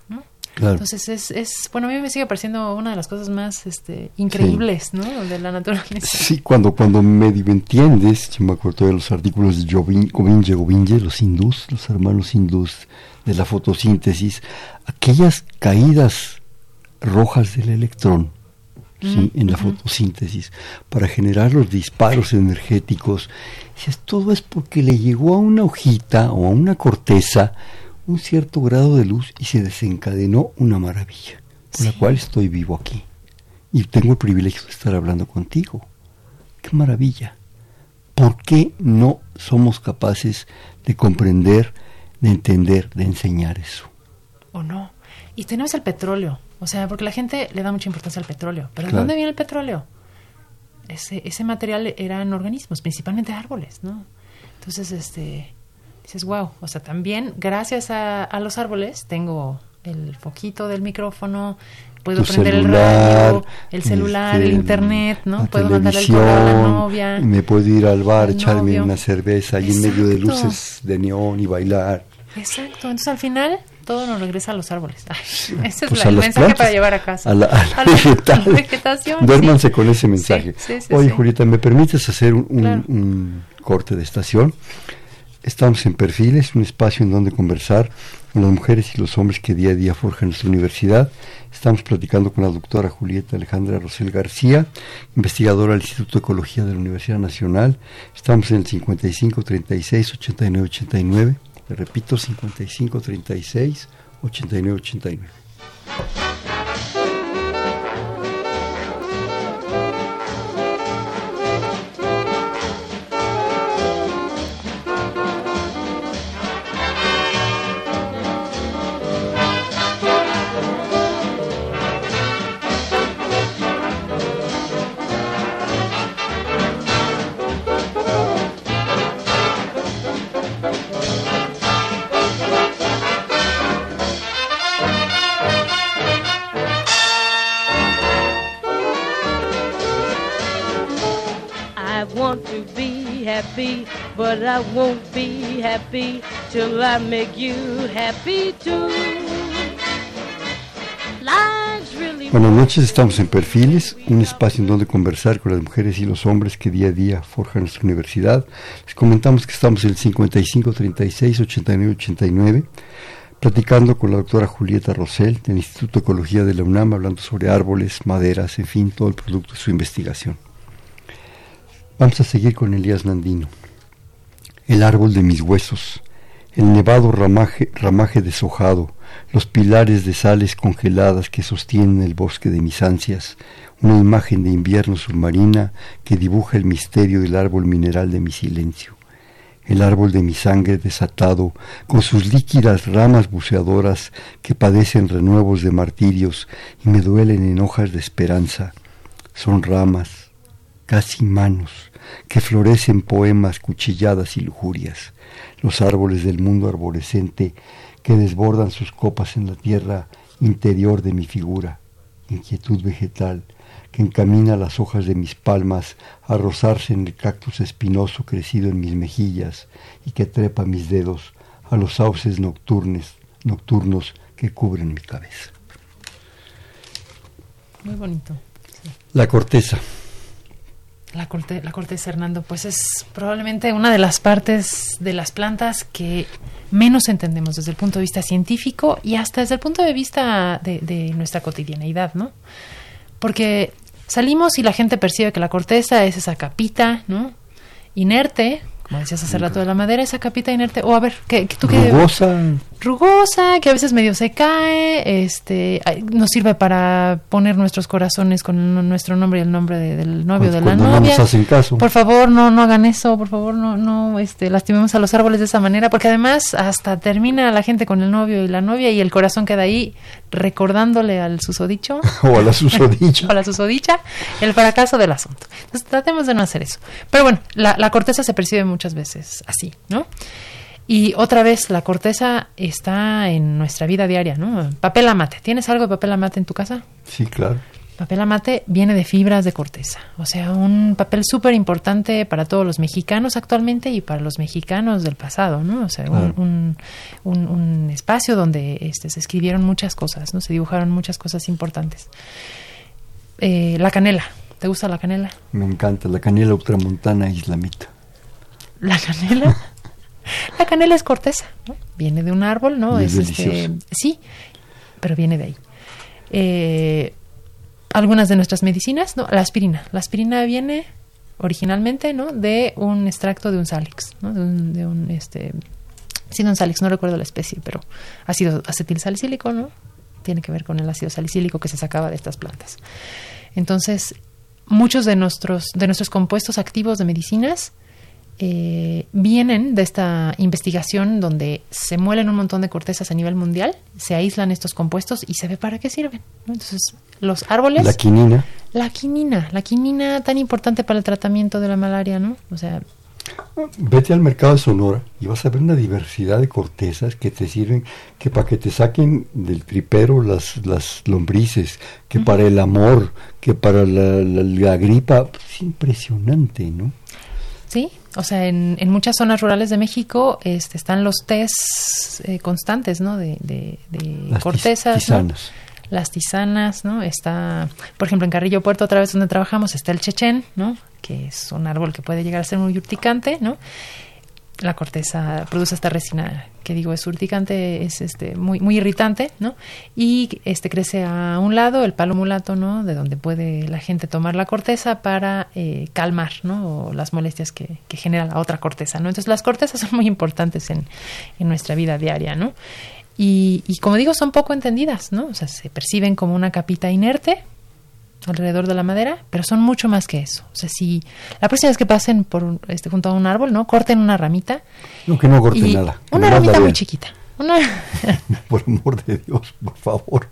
S3: Entonces es, es, bueno, a mí me sigue pareciendo una de las cosas más este, increíbles, ¿no? De la naturaleza.
S2: Sí, cuando, cuando medio entiendes, yo me acuerdo de los artículos de Govinje Govinje, los hindús, los hermanos hindús de la fotosíntesis, aquellas caídas rojas del electrón, ¿sí? en la fotosíntesis, para generar los disparos energéticos. todo es porque le llegó a una hojita o a una corteza un cierto grado de luz y se desencadenó una maravilla, por la cual estoy vivo aquí. Y tengo el privilegio de estar hablando contigo. ¡Qué maravilla! ¿Por qué no somos capaces de comprender, de entender, de enseñar eso?
S3: ¿O no? Y tenemos el petróleo. O sea, porque la gente le da mucha importancia al petróleo. ¿Pero de dónde viene el petróleo? Ese, ese material eran organismos, principalmente árboles, ¿no? Entonces, este, dices, wow, o sea, también gracias a, los árboles tengo el foquito del micrófono, puedo prender el radio, el celular, el este, internet, ¿no? Puedo mandarle el correo a la novia.
S2: Me puedo ir al bar, echarme una cerveza ahí en medio de luces de neón y bailar.
S3: Exacto, entonces al final todo nos regresa a los árboles. *laughs* ese es pues el mensaje para llevar a casa.
S2: A la, *laughs* vegetación. Duérmanse con ese mensaje. Oye, Julieta, ¿me permites hacer un corte de estación? Estamos en Perfiles, un espacio en donde conversar con las mujeres y los hombres que día a día forjan nuestra universidad. Estamos platicando con la doctora Julieta Alejandra Rosel García, investigadora del Instituto de Ecología de la Universidad Nacional. Estamos en el 55 36 89 89. Le repito, 55 36 89 89.
S4: Happy till I make you happy too.
S2: Buenas noches, estamos en Perfiles, un espacio en donde conversar con las mujeres y los hombres que día a día forjan nuestra universidad. Les comentamos que estamos en el 55 36 89 89 platicando con la doctora Julieta Rosell del Instituto de Ecología de la UNAM, hablando sobre árboles, maderas, en fin, todo el producto de su investigación. Vamos a seguir con Elías Nandino. El árbol de mis huesos, el nevado ramaje, deshojado, los pilares de sales congeladas que sostienen el bosque de mis ansias, una imagen de invierno submarina que dibuja el misterio del árbol mineral de mi silencio el árbol de mi sangre desatado, con sus líquidas ramas buceadoras que padecen renuevos de martirios y me duelen en hojas de esperanza. Son ramas, casi manos, que florecen poemas, cuchilladas y lujurias, los árboles del mundo arborescente que desbordan sus copas en la tierra interior de mi figura, inquietud vegetal, que encamina las hojas de mis palmas a rozarse en el cactus espinoso crecido en mis mejillas y que trepa mis dedos a los sauces nocturnes, nocturnos que cubren mi cabeza.
S3: Muy bonito.
S2: La corteza.
S3: La, la corteza, Hernando, pues es probablemente una de las partes de las plantas que menos entendemos desde el punto de vista científico y hasta desde el punto de vista de, de nuestra cotidianeidad, ¿no? Porque salimos y la gente percibe que la corteza es esa capita, ¿no? Inerte, como decías hace rato de la madera, esa capita inerte, o a ver, ¿qué, tú qué?
S2: Rugosa.
S3: Rugosa, que a veces medio se cae, este, nos sirve para poner nuestros corazones con nuestro nombre y el nombre del novio o de la novia.
S2: No nos hacen caso.
S3: Por favor, no, no hagan eso, por favor, no, no, este, lastimemos a los árboles de esa manera, porque además hasta termina la gente con el novio y la novia y el corazón queda ahí recordándole al susodicho. *laughs*
S2: o a la susodicha. *laughs*
S3: o a la susodicha, el fracaso del asunto. Entonces tratemos de no hacer eso. Pero bueno, la, la corteza se percibe muchas veces así, ¿no? Y otra vez, la corteza está en nuestra vida diaria, ¿no? Papel amate. ¿Tienes algo de papel amate en tu casa?
S2: Sí, claro.
S3: Papel amate viene de fibras de corteza, o sea, un papel súper importante para todos los mexicanos actualmente y para los mexicanos del pasado, ¿no? O sea, un, un, espacio donde este, se escribieron muchas cosas, ¿no? Se dibujaron muchas cosas importantes. Eh, la canela, ¿te gusta la canela?
S2: Me encanta, la canela ultramontana islamita.
S3: La canela. *laughs* la canela es corteza, ¿no? Viene de un árbol, ¿no?
S2: es, este,
S3: sí, pero viene de ahí. Eh, algunas de nuestras medicinas, ¿no? La aspirina. La aspirina viene originalmente, ¿no? De un extracto de un salix, ¿no? De un, de un este, sí, un salix, no recuerdo la especie, pero ácido acetilsalicílico, ¿no? Tiene que ver con el ácido salicílico que se sacaba de estas plantas. Entonces, muchos de nuestros, de nuestros compuestos activos de medicinas eh, vienen de esta investigación donde se muelen un montón de cortezas a nivel mundial, se aíslan estos compuestos y se ve para qué sirven. Entonces, los árboles...
S2: La quinina.
S3: La quinina, la quinina tan importante para el tratamiento de la malaria, ¿no? O sea...
S2: Vete al mercado de Sonora y vas a ver una diversidad de cortezas que te sirven, que para que te saquen del tripero las, las lombrices, que para el amor, que para la, la gripa. Es impresionante, ¿no?
S3: Sí, o sea, en, en, muchas zonas rurales de México este, están los tés eh, constantes, ¿no? De, de,
S2: Las
S3: cortezas.
S2: Tisanas.
S3: Las tisanas, ¿no? Está, por ejemplo, en Carrillo Puerto, otra vez donde trabajamos, está el chechen, ¿no? Que es un árbol que puede llegar a ser muy urticante, ¿no? La corteza produce esta resina que digo es urticante, es este muy muy irritante, ¿no? Y este crece a un lado el palo mulato, ¿no? De donde puede la gente tomar la corteza para eh, calmar, ¿no? las molestias que, genera la otra corteza, ¿no? Entonces las cortezas son muy importantes en, en nuestra vida diaria, ¿no? Y, y como digo, son poco entendidas, ¿no? O sea, se perciben como una capita inerte, alrededor de la madera, pero son mucho más que eso. O sea, si la próxima vez que pasen por este, junto a un árbol, ¿no? Corten una ramita.
S2: No, que no corten nada.
S3: Una ramita muy chiquita. Una... *laughs* *laughs*
S2: por amor de Dios, por favor.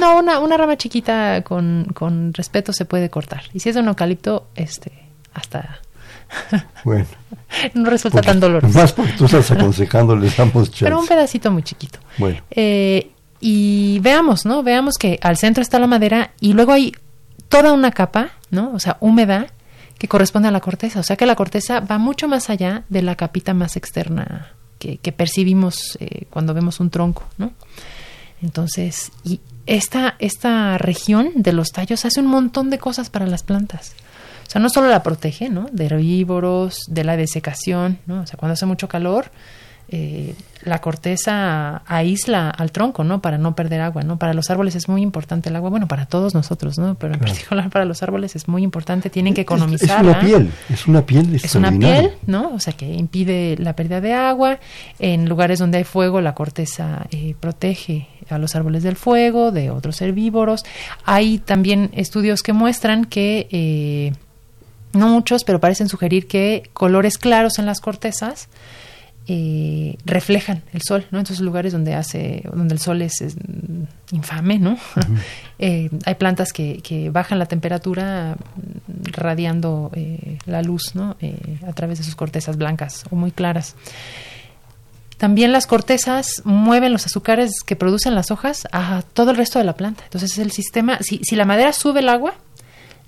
S3: No, una, una rama chiquita con, con respeto se puede cortar. Y si es un eucalipto, este, hasta... *laughs*
S2: Bueno.
S3: no resulta tan doloroso.
S2: Más porque tú estás.
S3: Pero un pedacito muy chiquito.
S2: Bueno.
S3: Eh, y veamos, ¿no? Veamos que al centro está la madera y luego hay toda una capa, ¿no? O sea, húmeda, que corresponde a la corteza. O sea que la corteza va mucho más allá de la capita más externa que, que percibimos eh, cuando vemos un tronco, ¿no? Entonces, y esta, esta región de los tallos hace un montón de cosas para las plantas. O sea, no solo la protege, ¿no? De herbívoros, de la desecación, ¿no? O sea, cuando hace mucho calor, eh, la corteza aísla al tronco, ¿no? Para no perder agua, ¿no? Para los árboles es muy importante el agua, bueno, para todos nosotros, ¿no? Pero en particular para los árboles es muy importante, tienen que economizar.
S2: Es, una piel, es una piel
S3: Es una piel, ¿no? O sea, que impide la pérdida de agua. En lugares donde hay fuego, la corteza eh, protege a los árboles del fuego, de otros herbívoros. Hay también estudios que muestran que... Eh, no muchos, pero parecen sugerir que colores claros en las cortezas eh, reflejan el sol, ¿no? En esos lugares donde hace, donde el sol es, infame, ¿no? *laughs* Eh, hay plantas que, que, bajan la temperatura radiando eh, la luz, ¿no? a través de sus cortezas blancas o muy claras. También las cortezas mueven los azúcares que producen las hojas a todo el resto de la planta. Entonces el sistema, si, si la madera sube el agua,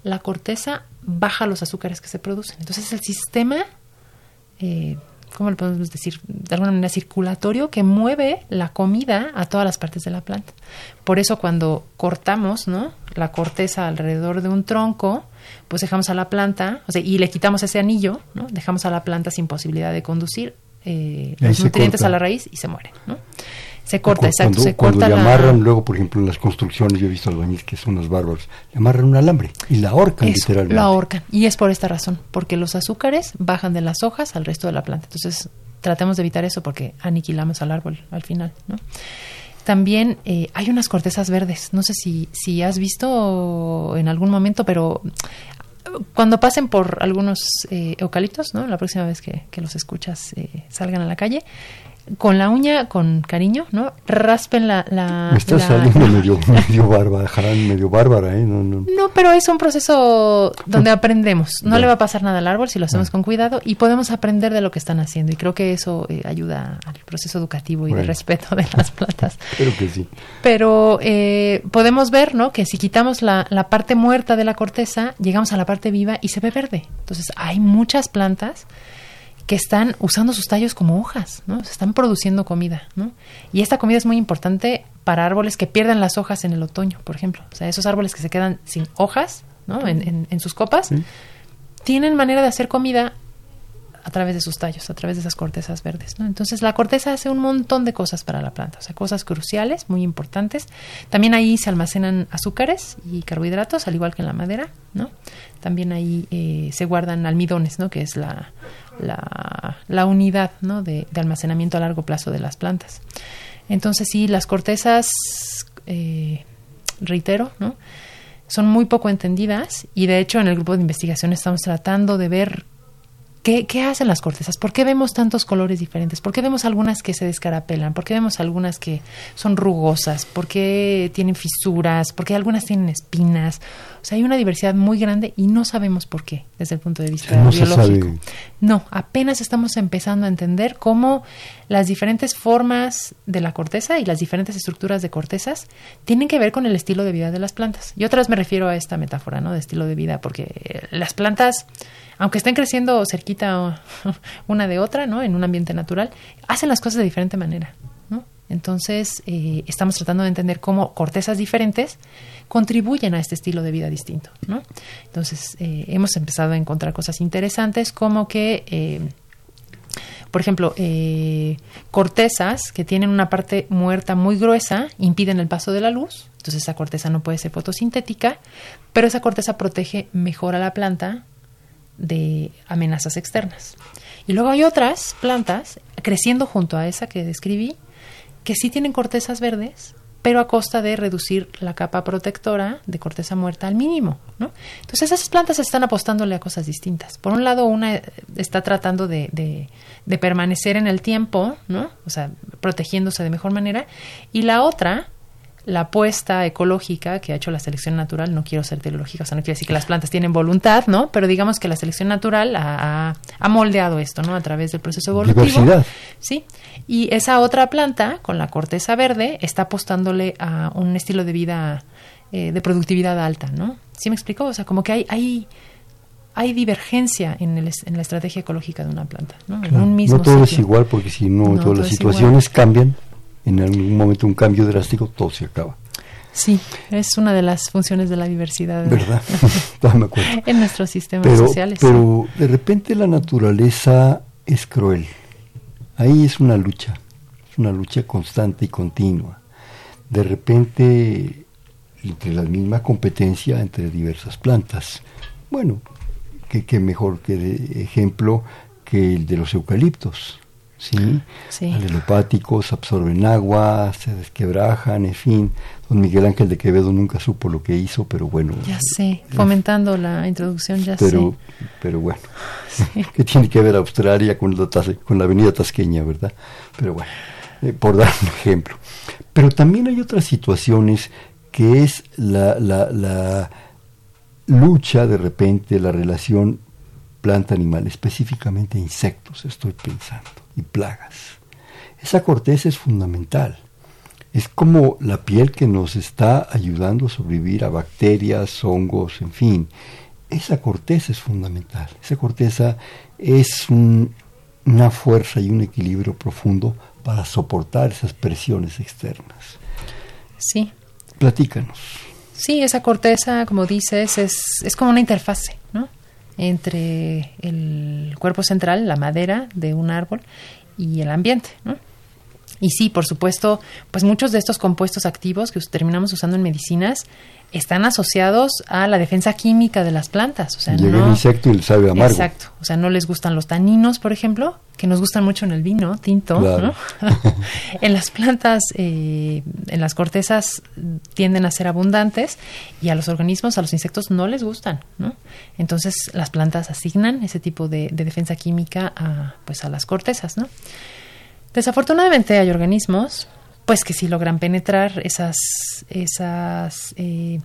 S3: la corteza baja los azúcares que se producen. Entonces el sistema eh, ¿cómo le podemos decir? De alguna manera circulatorio que mueve la comida a todas las partes de la planta. Por eso cuando cortamos, ¿no? La corteza alrededor de un tronco, pues dejamos a la planta, o sea, y le quitamos ese anillo, ¿no? Dejamos a la planta sin posibilidad de conducir eh, los nutrientes a la raíz y se muere, ¿no? Se corta, exacto, se
S2: cuando
S3: corta
S2: le amarran, luego, por ejemplo, en las construcciones, yo he visto albañiles que son los bárbaros, le amarran un alambre y la ahorcan literalmente.
S3: La ahorcan, y es por esta razón, porque los azúcares bajan de las hojas al resto de la planta. Entonces, tratemos de evitar eso porque aniquilamos al árbol al final, ¿no? También eh, hay unas cortezas verdes. No sé si, si has visto en algún momento, pero cuando pasen por algunos eh, eucaliptos, ¿no? La próxima vez que, que los escuchas eh, salgan a la calle, con la uña, con cariño, ¿no? Raspen la... la
S2: Me está saliendo medio, *laughs* medio bárbara, medio bárbara, ¿eh? No, no.
S3: no, pero es un proceso donde aprendemos. No le va a pasar nada al árbol si lo hacemos con cuidado y podemos aprender de lo que están haciendo. Y creo que eso eh, ayuda al proceso educativo y de respeto de las plantas.
S2: Creo que sí.
S3: Pero eh, podemos ver, ¿no? Que si quitamos la, la parte muerta de la corteza, llegamos a la parte viva y se ve verde. Entonces, hay muchas plantas que están usando sus tallos como hojas, ¿no? Se están produciendo comida, ¿no? Y esta comida es muy importante para árboles que pierden las hojas en el otoño, por ejemplo. O sea, esos árboles que se quedan sin hojas, ¿no? En, en, sus copas, tienen manera de hacer comida a través de sus tallos, a través de esas cortezas verdes. ¿no? Entonces la corteza hace un montón de cosas para la planta, o sea, cosas cruciales, muy importantes. También ahí se almacenan azúcares y carbohidratos, al igual que en la madera, ¿no? También ahí eh, se guardan almidones, ¿no? Que es la, la, la unidad ¿no? de, almacenamiento a largo plazo de las plantas. Entonces sí, las cortezas, eh, reitero, ¿no? son muy poco entendidas y de hecho en el grupo de investigación estamos tratando de ver ¿Qué, ¿Qué, hacen las cortezas? ¿Por qué vemos tantos colores diferentes? ¿Por qué vemos algunas que se descarapelan? ¿Por qué vemos algunas que son rugosas? ¿Por qué tienen fisuras? ¿Por qué algunas tienen espinas? O sea, hay una diversidad muy grande y no sabemos por qué desde el punto de vista
S2: no
S3: biológico. No, apenas estamos empezando a entender cómo las diferentes formas de la corteza y las diferentes estructuras de cortezas tienen que ver con el estilo de vida de las plantas. Y otras me refiero a esta metáfora, ¿no? De estilo de vida, porque las plantas aunque estén creciendo cerquita *laughs* una de otra, ¿no? En un ambiente natural, hacen las cosas de diferente manera. Entonces, eh, estamos tratando de entender cómo cortezas diferentes contribuyen a este estilo de vida distinto. Entonces, eh, hemos empezado a encontrar cosas interesantes como que... Eh, por ejemplo, cortezas que tienen una parte muerta muy gruesa impiden el paso de la luz, entonces esa corteza no puede ser fotosintética, pero esa corteza protege mejor a la planta de amenazas externas. Y luego hay otras plantas creciendo junto a esa que describí que sí tienen cortezas verdes, pero a costa de reducir la capa protectora de corteza muerta al mínimo, ¿no? Entonces esas plantas están apostándole a cosas distintas. Por un lado, una está tratando de, de, de permanecer en el tiempo, ¿no? O sea, protegiéndose de mejor manera, y la otra la apuesta ecológica que ha hecho la selección natural, no quiero ser teológica, o sea, no quiere decir que las plantas tienen voluntad, ¿no? Pero digamos que la selección natural ha, ha moldeado esto, ¿no? A través del proceso evolutivo.
S2: Diversidad.
S3: Sí. Y esa otra planta, con la corteza verde, está apostándole a un estilo de vida eh, de productividad alta, ¿no? ¿Sí me explico? O sea, como que hay, hay hay divergencia en, el, en la estrategia ecológica de una planta. No, en un mismo
S2: no todo es igual porque si no,
S3: No,
S2: todas las
S3: es
S2: situaciones cambian. En algún momento un cambio drástico, todo se acaba.
S3: Sí, es una de las funciones de la diversidad
S2: ¿Verdad? *laughs* *laughs*
S3: En nuestros sistemas
S2: Pero,
S3: sociales.
S2: pero de repente la naturaleza es cruel. Ahí es una lucha, es una lucha constante y continua. De repente, entre la misma competencia entre diversas plantas. Bueno, que, que mejor que de ejemplo que el de los eucaliptos. ¿Sí?
S3: Sí.
S2: Alelopáticos, absorben agua, se desquebrajan, en fin. Don Miguel Ángel de Quevedo nunca supo lo que hizo, pero bueno.
S3: Ya sé, fomentando la introducción, ya
S2: pero, pero bueno, *laughs*
S3: sé.
S2: que tiene que ver Australia con la, con la avenida Tasqueña, ¿verdad? Pero bueno, eh, por dar un ejemplo. Pero también hay otras situaciones que es la, la, la lucha de repente, la relación planta-animal, específicamente insectos, estoy pensando, y plagas. Esa corteza es fundamental. Es como la piel que nos está ayudando a sobrevivir a bacterias, hongos, en fin. Esa corteza es fundamental. Esa corteza es un- una fuerza y un equilibrio profundo para soportar esas presiones externas.
S3: Sí,
S2: Platícanos.
S3: sí, esa corteza, como dices, es, es como una interfase. Entre el cuerpo central, la madera de un árbol, y el ambiente, ¿no? Y sí, por supuesto, pues muchos de estos compuestos activos que terminamos usando en medicinas están asociados a la defensa química de las plantas. O sea,
S2: Llega
S3: no,
S2: el insecto y le sabe amargo.
S3: Exacto. O sea, no les gustan los taninos, por ejemplo, que nos gustan mucho en el vino tinto.
S2: Claro.
S3: ¿no? *laughs* en las plantas, eh, en las cortezas tienden a ser abundantes y a los organismos, a los insectos no les gustan. ¿no? Entonces, las plantas asignan ese tipo de, de defensa química a, pues, a las cortezas. ¿no? Desafortunadamente hay organismos pues que sí logran penetrar esas, esas eh,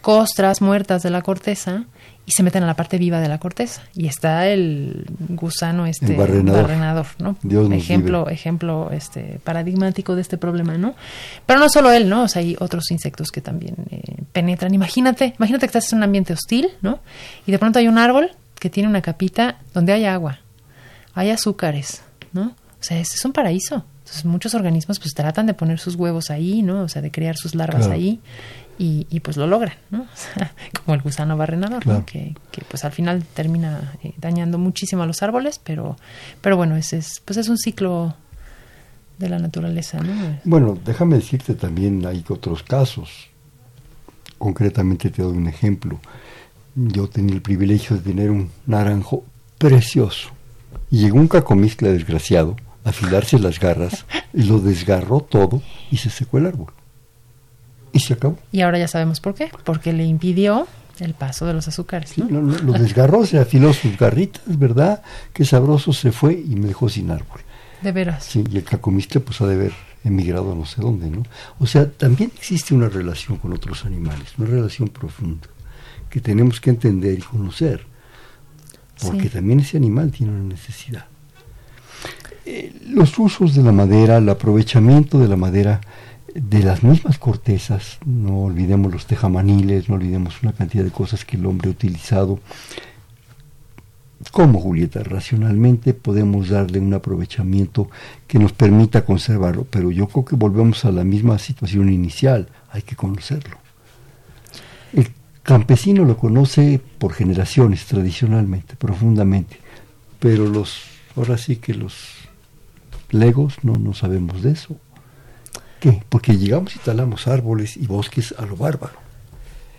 S3: costras muertas de la corteza y se meten a la parte viva de la corteza. Y está el gusano este
S2: El barrenador.
S3: barrenador, ¿no?
S2: Dios
S3: ejemplo, ejemplo este paradigmático de este problema, ¿no? Pero no solo él, ¿no? O sea, hay otros insectos que también eh, penetran. Imagínate, imagínate que estás en un ambiente hostil, ¿no? Y de pronto hay un árbol que tiene una capita donde hay agua, hay azúcares, ¿no? O sea, es, es un paraíso. Entonces, muchos organismos pues tratan de poner sus huevos ahí, ¿no? O sea, de criar sus larvas
S2: Claro.
S3: ahí y, y, pues lo logran, ¿no? *laughs* O sea, como el gusano barrenador,
S2: Claro.
S3: ¿no? Que, que, pues al final termina eh, dañando muchísimo a los árboles, pero, pero bueno, ese es, pues es un ciclo de la naturaleza, ¿no?
S2: Bueno, déjame decirte también hay otros casos. Concretamente te doy un ejemplo. Yo tenía el privilegio de tener un naranjo precioso. Y llegó un cacomizcle desgraciado afilarse las garras y lo desgarró todo y se secó el árbol. Y se acabó.
S3: Y ahora ya sabemos por qué, porque le impidió el paso de los azúcares,
S2: Sí,
S3: ¿no?
S2: lo, lo- lo desgarró, se afiló sus garritas, ¿verdad? Qué sabroso se fue y me dejó sin árbol.
S3: De veras.
S2: Sí, y el cacomixtle pues ha de haber emigrado a no sé dónde, ¿no? O sea, también existe una relación con otros animales, una relación profunda, que tenemos que entender y conocer, porque
S3: Sí.
S2: también ese animal tiene una necesidad. Eh, los usos de la madera, el aprovechamiento de la madera, de las mismas cortezas, no olvidemos los tejamaniles, no olvidemos una cantidad de cosas que el hombre ha utilizado. Como Julieta, racionalmente podemos darle un aprovechamiento que nos permita conservarlo, pero yo creo que volvemos a la misma situación inicial, hay que conocerlo. El campesino lo conoce por generaciones, tradicionalmente, profundamente, pero los, ahora sí que los legos no, no sabemos de eso. ¿Qué? Porque llegamos y talamos árboles y bosques a lo bárbaro.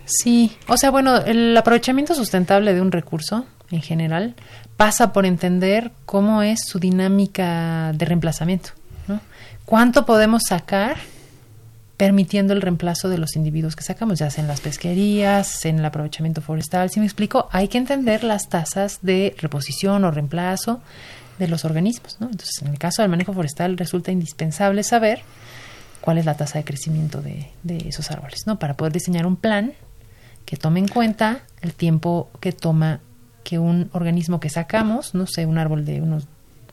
S3: Sí, o sea, bueno, el aprovechamiento sustentable de un recurso en general pasa por entender cómo es su dinámica de reemplazamiento, ¿no? ¿Cuánto podemos sacar permitiendo el reemplazo de los individuos que sacamos, ya sea en las pesquerías, en el aprovechamiento forestal? Si me explico, hay que entender las tasas de reposición o reemplazo de los organismos, ¿no? Entonces, en el caso del manejo forestal resulta indispensable saber cuál es la tasa de crecimiento de, de esos árboles, ¿no? Para poder diseñar un plan que tome en cuenta el tiempo que toma que un organismo que sacamos, no sé, un árbol de unos,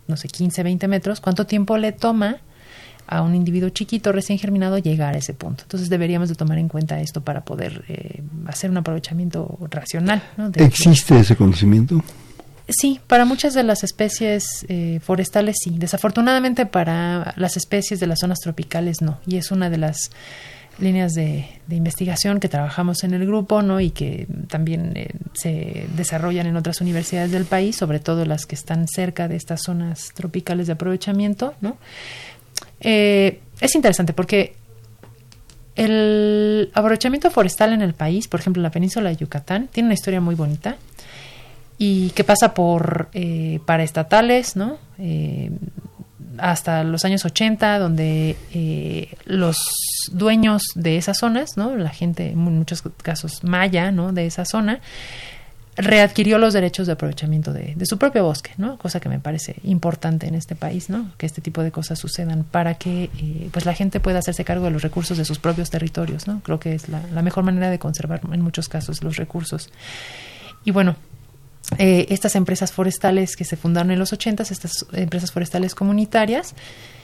S3: no sé, 15, 20 metros, cuánto tiempo le toma a un individuo chiquito recién germinado llegar a ese punto. Entonces deberíamos de tomar en cuenta esto para poder eh, hacer un aprovechamiento racional.
S2: ¿Existe ese conocimiento?
S3: Sí, para muchas de las especies eh, forestales sí. Desafortunadamente para las especies de las zonas tropicales no. Y es una de las líneas de, investigación que trabajamos en el grupo, ¿no? Y que también eh, se desarrollan en otras universidades del país, sobre todo las que están cerca de estas zonas tropicales de aprovechamiento, ¿no? Eh, es interesante porque el aprovechamiento forestal en el país, por ejemplo, en la península de Yucatán, tiene una historia muy bonita y que pasa por eh, paraestatales, ¿no? Eh, hasta los años 80, donde eh, los dueños de esas zonas, ¿no? La gente, en muchos casos maya, ¿no? De esa zona, readquirió los derechos de aprovechamiento de, de su propio bosque, ¿no? Cosa que me parece importante en este país, ¿no? Que este tipo de cosas sucedan para que pues la gente pueda hacerse cargo de los recursos de sus propios territorios, ¿no? Creo que es la mejor manera de conservar en muchos casos los recursos. Y bueno, eh, estas empresas forestales que se fundaron en los 80, estas empresas forestales comunitarias,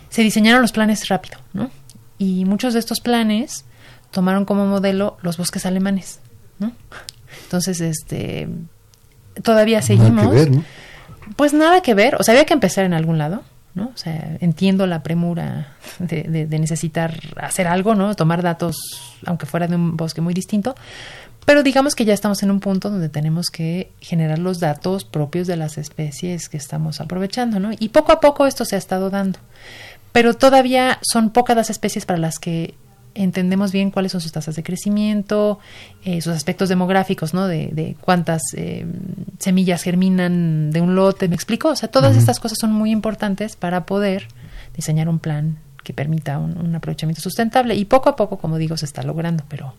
S3: se diseñaron los planes rápido, ¿no? Y muchos de estos planes tomaron como modelo los bosques alemanes, ¿no? Entonces, este, todavía seguimos.
S2: Nada que ver, ¿no?
S3: Pues nada que ver, o sea, había que empezar en algún lado, ¿no? O sea, entiendo la premura de, de- de necesitar hacer algo, ¿no? Tomar datos, aunque fuera de un bosque muy distinto, pero digamos que ya estamos en un punto donde tenemos que generar los datos propios de las especies que estamos aprovechando, ¿no? Y poco a poco esto se ha estado dando, pero todavía son pocas las especies para las que entendemos bien cuáles son sus tasas de crecimiento, eh, sus aspectos demográficos, ¿no? De, de cuántas eh, semillas germinan de un lote, ¿me explico? O sea, todas estas cosas son muy importantes para poder diseñar un plan que permita un, un aprovechamiento sustentable y poco a poco, como digo, se está logrando, pero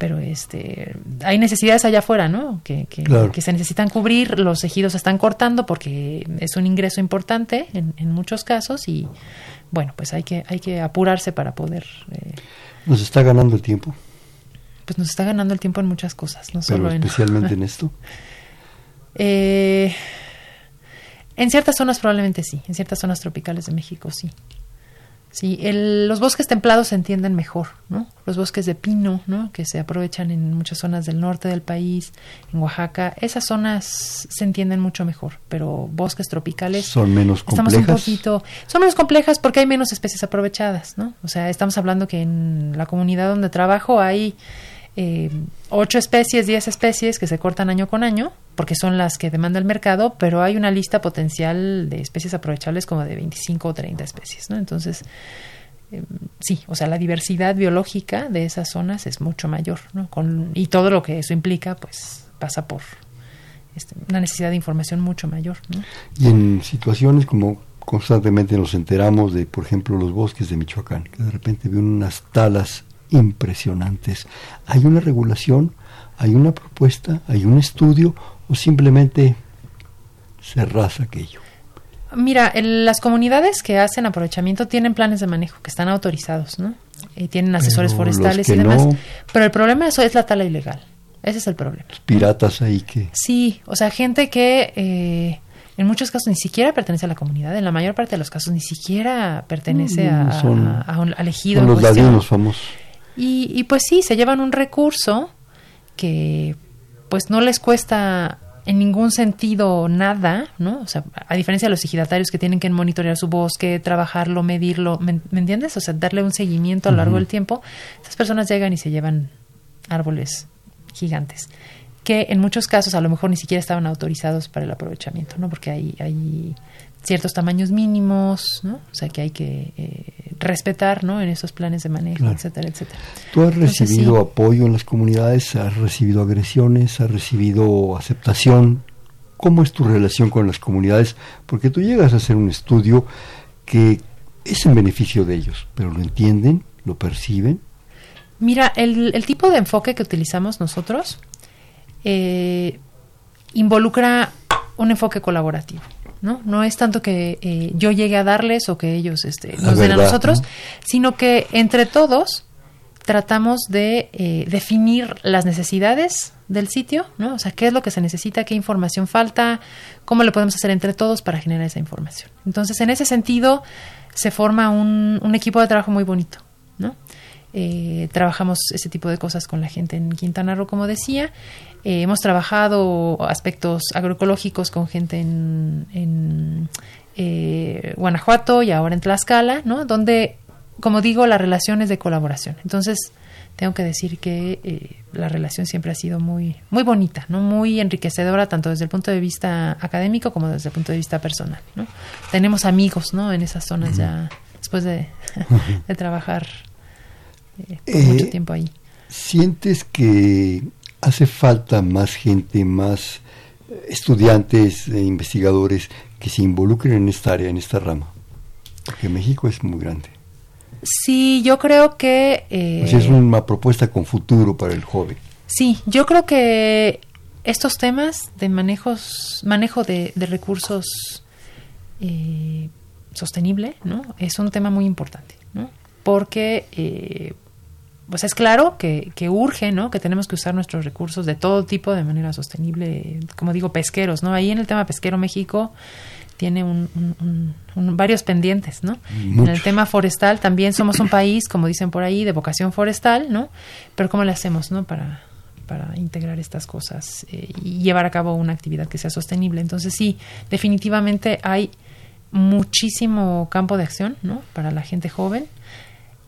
S3: pero este hay necesidades allá afuera, ¿no? Que, que,
S2: Claro.
S3: que se necesitan cubrir, los ejidos se están cortando porque es un ingreso importante en, en muchos casos y bueno, pues hay que hay que apurarse para poder eh,
S2: Nos está ganando el tiempo,
S3: pues nos está ganando el tiempo en muchas cosas, no
S2: pero
S3: solo en
S2: especialmente en esto. *laughs*
S3: Eh, en ciertas zonas probablemente sí, en ciertas zonas tropicales de México sí. Sí, el- los bosques templados se entienden mejor, ¿no? Los bosques de pino, ¿no? Que se aprovechan en muchas zonas del norte del país, en Oaxaca, esas zonas se entienden mucho mejor, pero bosques tropicales
S2: Son menos
S3: estamos un
S2: complejas.
S3: poquito, son menos complejas porque hay menos especies aprovechadas, ¿no? O sea, estamos hablando que en la comunidad donde trabajo hay eh, ocho especies, diez especies que se cortan año con año, porque son las que demanda el mercado, pero hay una lista potencial de especies aprovechables como de 25 o 30 especies, ¿no? Entonces, eh, sí, o sea, la diversidad biológica de esas zonas es mucho mayor, ¿no? Con, y todo lo que eso implica, pues, pasa por este, una necesidad de información mucho mayor.
S2: Y en situaciones como constantemente nos enteramos de, por ejemplo, los bosques de Michoacán, que de repente ven unas talas impresionantes. ¿Hay una regulación? ¿Hay una propuesta? ¿Hay un estudio? ¿O simplemente se aquello?
S3: Mira, el- las comunidades que hacen aprovechamiento tienen planes de manejo que están autorizados, ¿no? Y tienen asesores
S2: Pero los
S3: forestales y demás.
S2: no-
S3: Pero el problema eso es la tala ilegal. Ese es el problema.
S2: Piratas ahí que...
S3: Sí, o sea, gente que eh, en muchos casos ni siquiera pertenece a la comunidad, en la mayor parte de los casos ni siquiera pertenece a,
S2: Mm, son-
S3: a- a un,
S2: Son
S3: en
S2: los
S3: cuestión.
S2: ladinos famosos.
S3: Y, y pues sí, se llevan un recurso que pues no les cuesta en ningún sentido nada, ¿no? O sea, a diferencia de los ejidatarios que tienen que monitorear su bosque, trabajarlo, medirlo, ¿me, me entiendes? O sea, darle un seguimiento a lo largo del tiempo. Esas personas llegan y se llevan árboles gigantes que en muchos casos a lo mejor ni siquiera estaban autorizados para el aprovechamiento, ¿no? Porque hay, hay ciertos tamaños mínimos, ¿no? O sea, que hay que eh, respetar, ¿no? En esos planes de manejo,
S2: Claro.
S3: etcétera, etcétera.
S2: ¿Tú has
S3: Entonces,
S2: recibido
S3: sí.
S2: apoyo en las comunidades? ¿Has recibido agresiones? ¿Has recibido aceptación? ¿Cómo es tu relación con las comunidades? Porque tú llegas a hacer un estudio que es en beneficio de ellos, pero lo entienden, lo perciben.
S3: Mira, el, el tipo de enfoque que utilizamos nosotros eh, involucra un enfoque colaborativo. ¿No? No es tanto que eh, yo llegue a darles o que ellos este, nos den a nosotros,
S2: ¿no?
S3: sino que entre todos tratamos de eh, definir las necesidades del sitio, ¿no? O sea, qué es lo que se necesita, qué información falta, cómo le podemos hacer entre todos para generar esa información. Entonces, en ese sentido, se forma un, un equipo de trabajo muy bonito, ¿no? Eh, trabajamos ese tipo de cosas con la gente en Quintana Roo, como decía. Eh, hemos trabajado aspectos agroecológicos con gente en, en eh, Guanajuato y ahora en Tlaxcala, ¿no? Donde, como digo, la relación es de colaboración. Entonces, tengo que decir que eh, la relación siempre ha sido muy, muy bonita, ¿no? Muy enriquecedora, tanto desde el punto de vista académico como desde el punto de vista personal, ¿no? Tenemos amigos, ¿no? En esas zonas ya, después de, *laughs* de trabajar eh, mucho
S2: Eh,
S3: tiempo ahí.
S2: ¿Sientes que hace falta más gente, más eh, estudiantes, e investigadores que se involucren en esta área, en esta rama? Porque México es muy grande.
S3: Sí, yo creo que... eh,
S2: es una propuesta con futuro para el joven.
S3: Sí, yo creo que estos temas de manejos, manejo de, de recursos eh, sostenible, ¿no? Es un tema muy importante, ¿no? Porque, eh, pues es claro que, que urge, ¿no? Que tenemos que usar nuestros recursos de todo tipo de manera sostenible, como digo, pesqueros, ¿no? Ahí en el tema pesquero México tiene un, un- un- un- varios pendientes, ¿no? En el tema forestal también somos un país, como dicen por ahí, de vocación forestal, ¿no? Pero ¿cómo le hacemos, ¿no? Para, para integrar estas cosas eh, y llevar a cabo una actividad que sea sostenible. Entonces sí, definitivamente hay muchísimo campo de acción, ¿no? Para la gente joven,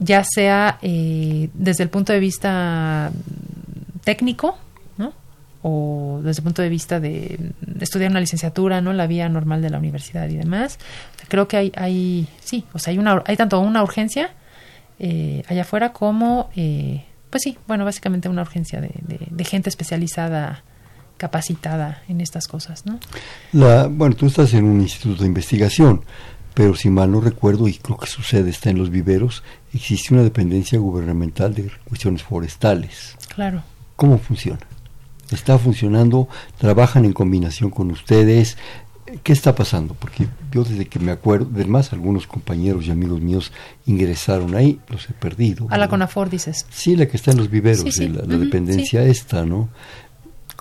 S3: ya sea eh, desde el punto de vista técnico, ¿no? O desde el punto de vista de, estudiar una licenciatura, ¿no? La vía normal de la universidad y demás. Creo que hay, hay, sí, o sea, hay una, hay tanto una urgencia eh, allá afuera como, eh, pues sí, bueno, básicamente una urgencia de gente especializada, capacitada en estas cosas, ¿no?
S2: La, bueno, tú estás en un instituto de investigación, pero si mal no recuerdo, y creo que sucede, está en los viveros, existe una dependencia gubernamental de cuestiones forestales.
S3: Claro.
S2: ¿Cómo funciona? ¿Está funcionando? ¿Trabajan en combinación con ustedes? ¿Qué está pasando? Porque yo desde que me acuerdo, además algunos compañeros y amigos míos ingresaron ahí, los he perdido.
S3: A la dices.
S2: Sí, la que está en los viveros,
S3: Sí, sí.
S2: la, dependencia esta, ¿no?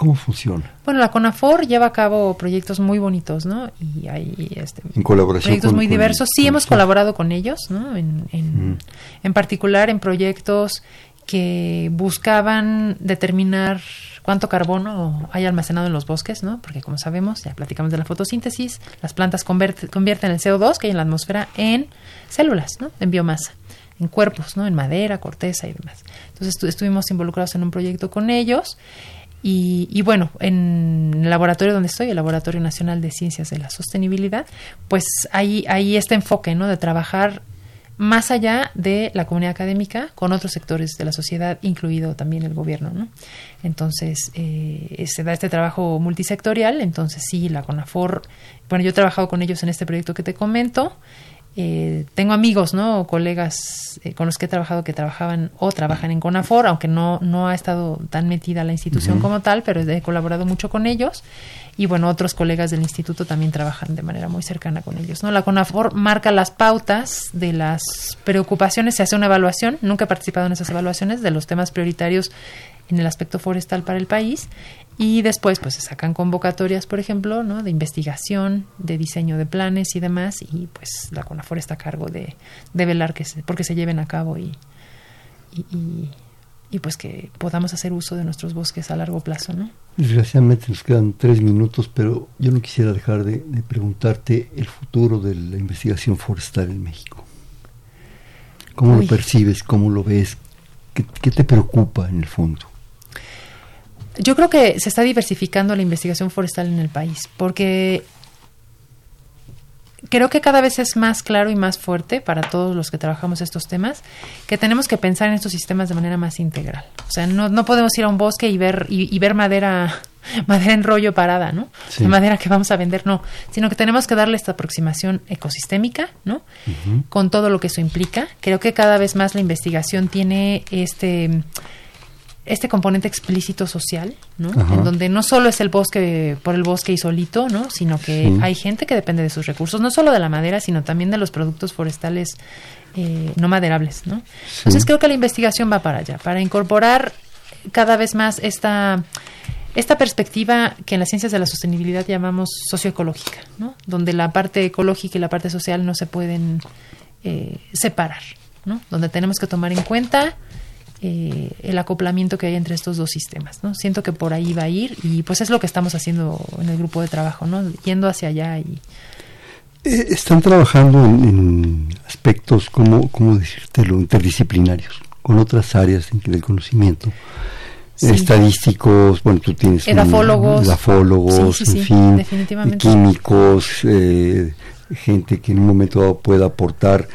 S2: ¿Cómo funciona?
S3: Bueno, la CONAFOR lleva a cabo proyectos muy bonitos, ¿no? Y hay este,
S2: En colaboración
S3: proyectos
S2: con-
S3: muy
S2: con-
S3: diversos. Sí,
S2: con
S3: hemos colaborado con ellos, ¿no? En, en,
S2: Mm.
S3: en particular en proyectos que buscaban determinar cuánto carbono hay almacenado en los bosques, ¿no? Porque como sabemos, ya platicamos de la fotosíntesis, las plantas converte- convierten el CO2 que hay en la atmósfera en células, ¿no? En biomasa, en cuerpos, ¿no? En madera, corteza y demás. Entonces estu- estuvimos involucrados en un proyecto con ellos y, y bueno, en el laboratorio donde estoy, el Laboratorio Nacional de Ciencias de la Sostenibilidad, pues hay, hay este enfoque, ¿no? De trabajar más allá de la comunidad académica con otros sectores de la sociedad, incluido también el gobierno, ¿no? Entonces, eh, se da este trabajo multisectorial, entonces sí, la CONAFOR, bueno, yo he trabajado con ellos en este proyecto que te comento, eh, tengo amigos, ¿no? O colegas eh, con los que he trabajado que trabajaban o trabajan en CONAFOR, aunque no, no ha estado tan metida la institución como tal, pero he colaborado mucho con ellos. Y bueno, otros colegas del instituto también trabajan de manera muy cercana con ellos, ¿no? La CONAFOR marca las pautas de las preocupaciones, se hace una evaluación, nunca he participado en esas evaluaciones, de los temas prioritarios en el aspecto forestal para el país y después pues se sacan convocatorias, por ejemplo, ¿no? de investigación, de diseño de planes y demás y pues la CONAFOR está a cargo de, de velar que se, porque se lleven a cabo y, y, y- y, pues que podamos hacer uso de nuestros bosques a largo plazo, ¿no?
S2: Desgraciadamente nos quedan tres minutos, pero yo no quisiera dejar de, de preguntarte el futuro de la investigación forestal en México. ¿Cómo
S3: Uy.
S2: lo percibes? ¿Cómo lo ves? ¿Qué, qué te preocupa en el fondo?
S3: Yo creo que se está diversificando la investigación forestal en el país, porque creo que cada vez es más claro y más fuerte para todos los que trabajamos estos temas que tenemos que pensar en estos sistemas de manera más integral. O sea, no, no podemos ir a un bosque y ver y, y ver madera *laughs* madera en rollo parada, ¿no?
S2: Sí.
S3: De madera que vamos a vender, no, sino que tenemos que darle esta aproximación ecosistémica, ¿no? Con todo lo que eso implica. Creo que cada vez más la investigación tiene este este componente explícito social, ¿no?
S2: Ajá.
S3: En donde no solo es el bosque por el bosque y solito, ¿no? Sino que
S2: Sí.
S3: hay gente que depende de sus recursos, no solo de la madera, sino también de los productos forestales eh, no maderables, ¿no? Entonces creo que la investigación va para allá, para incorporar cada vez más esta esta perspectiva que en las ciencias de la sostenibilidad llamamos socioecológica, ¿no? donde la parte ecológica y la parte social no se pueden eh, separar, ¿no? donde tenemos que tomar en cuenta eh, el acoplamiento que hay entre estos dos sistemas. ¿no? Siento que por ahí va a ir y pues es lo que estamos haciendo en el grupo de trabajo, ¿no? yendo hacia allá y...
S2: Eh, están trabajando en, aspectos, como, ¿cómo decírtelo?, interdisciplinarios, con otras áreas del conocimiento estadísticos, bueno, tú tienes
S3: edafólogos,
S2: edafólogos en fin, químicos, eh, gente que en un momento dado pueda aportar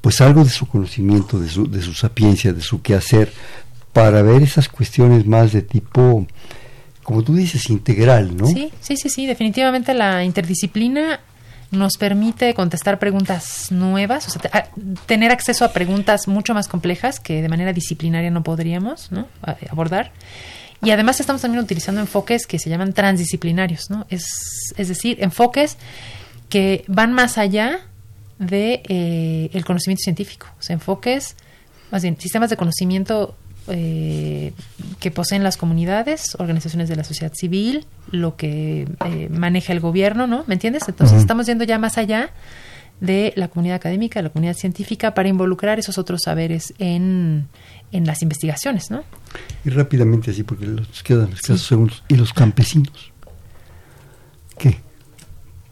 S2: pues algo de su conocimiento, de su, de su sapiencia, de su quehacer, para ver esas cuestiones más de tipo, como tú dices, integral, ¿no?
S3: Sí, sí, sí, sí, definitivamente la interdisciplina nos permite contestar preguntas nuevas, o sea, tener acceso a preguntas mucho más complejas que de manera disciplinaria no podríamos abordar. Y además estamos también utilizando enfoques que se llaman transdisciplinarios, ¿no? Es, es decir, enfoques que van más allá de eh, el conocimiento científico, o sea, enfoques, más bien, sistemas de conocimiento eh, que poseen las comunidades, organizaciones de la sociedad civil, lo que eh, maneja el gobierno, ¿no? ¿Me entiendes? Entonces estamos yendo ya más allá de la comunidad académica, de la comunidad científica, para involucrar esos otros saberes en, en las investigaciones, ¿no?
S2: Y rápidamente así, porque nos quedan escasos segundos. ¿Y los campesinos? ¿Qué?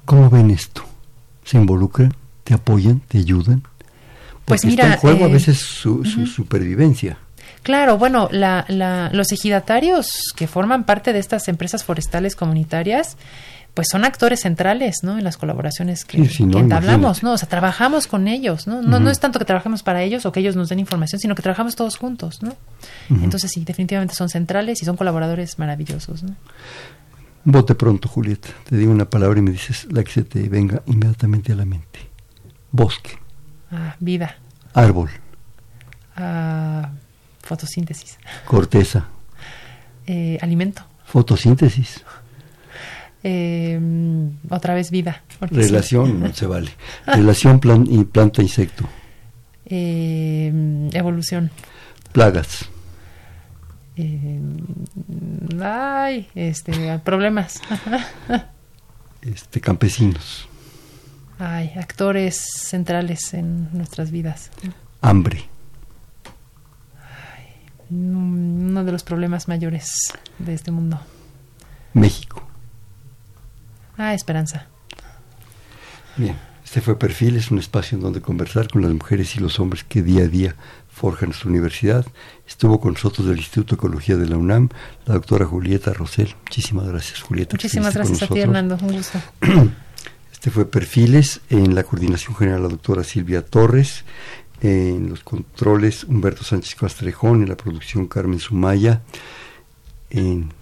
S2: ¿Cómo ven esto? ¿Se involucran? ¿Te apoyan? ¿Te ayudan?
S3: pues mira,
S2: está en juego a eh, veces su, su supervivencia.
S3: Claro, bueno, la, los ejidatarios que forman parte de estas empresas forestales comunitarias, pues son actores centrales, ¿no? En las colaboraciones que, entablamos, ¿no? O sea, trabajamos con ellos, ¿no? No, no es tanto que trabajemos para ellos o que ellos nos den información, sino que trabajamos todos juntos, ¿no? Entonces, sí, definitivamente son centrales y son colaboradores maravillosos, ¿no?
S2: Vote pronto, Julieta. Te digo una palabra y me dices la que se te venga inmediatamente a la mente. Bosque.
S3: Ah, vida.
S2: Árbol.
S3: Ah Fotosíntesis.
S2: Corteza.
S3: Eh, alimento.
S2: Fotosíntesis.
S3: Eh, otra vez vida.
S2: Relación, no *laughs* se vale. Relación plan y planta-insecto.
S3: Eh, evolución.
S2: Plagas.
S3: ay, este, problemas. *laughs*
S2: este, campesinos.
S3: Ay, actores centrales en nuestras vidas.
S2: Hambre
S3: uno de los problemas mayores de este mundo.
S2: México.
S3: Ah, esperanza.
S2: Bien, este fue Perfil, es un espacio en donde conversar con las mujeres y los hombres que día a día forjan nuestra universidad. Estuvo con nosotros del Instituto de Ecología de la UNAM, la doctora Julieta Rosel. Muchísimas gracias, Julieta.
S3: Muchísimas gracias a ti, Hernando. Un gusto. *clears throat*
S2: Este fue Perfiles, en la coordinación general la doctora Silvia Torres, en los controles Humberto Sánchez Castrejón, en la producción Carmen Sumaya, en,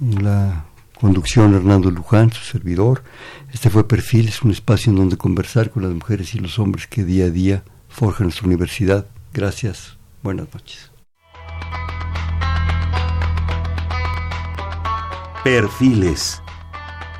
S2: la conducción Hernando Luján, su servidor. Este fue Perfil, es un espacio en donde conversar con las mujeres y los hombres que día a día forjan nuestra universidad. Gracias, buenas noches.
S1: Perfiles,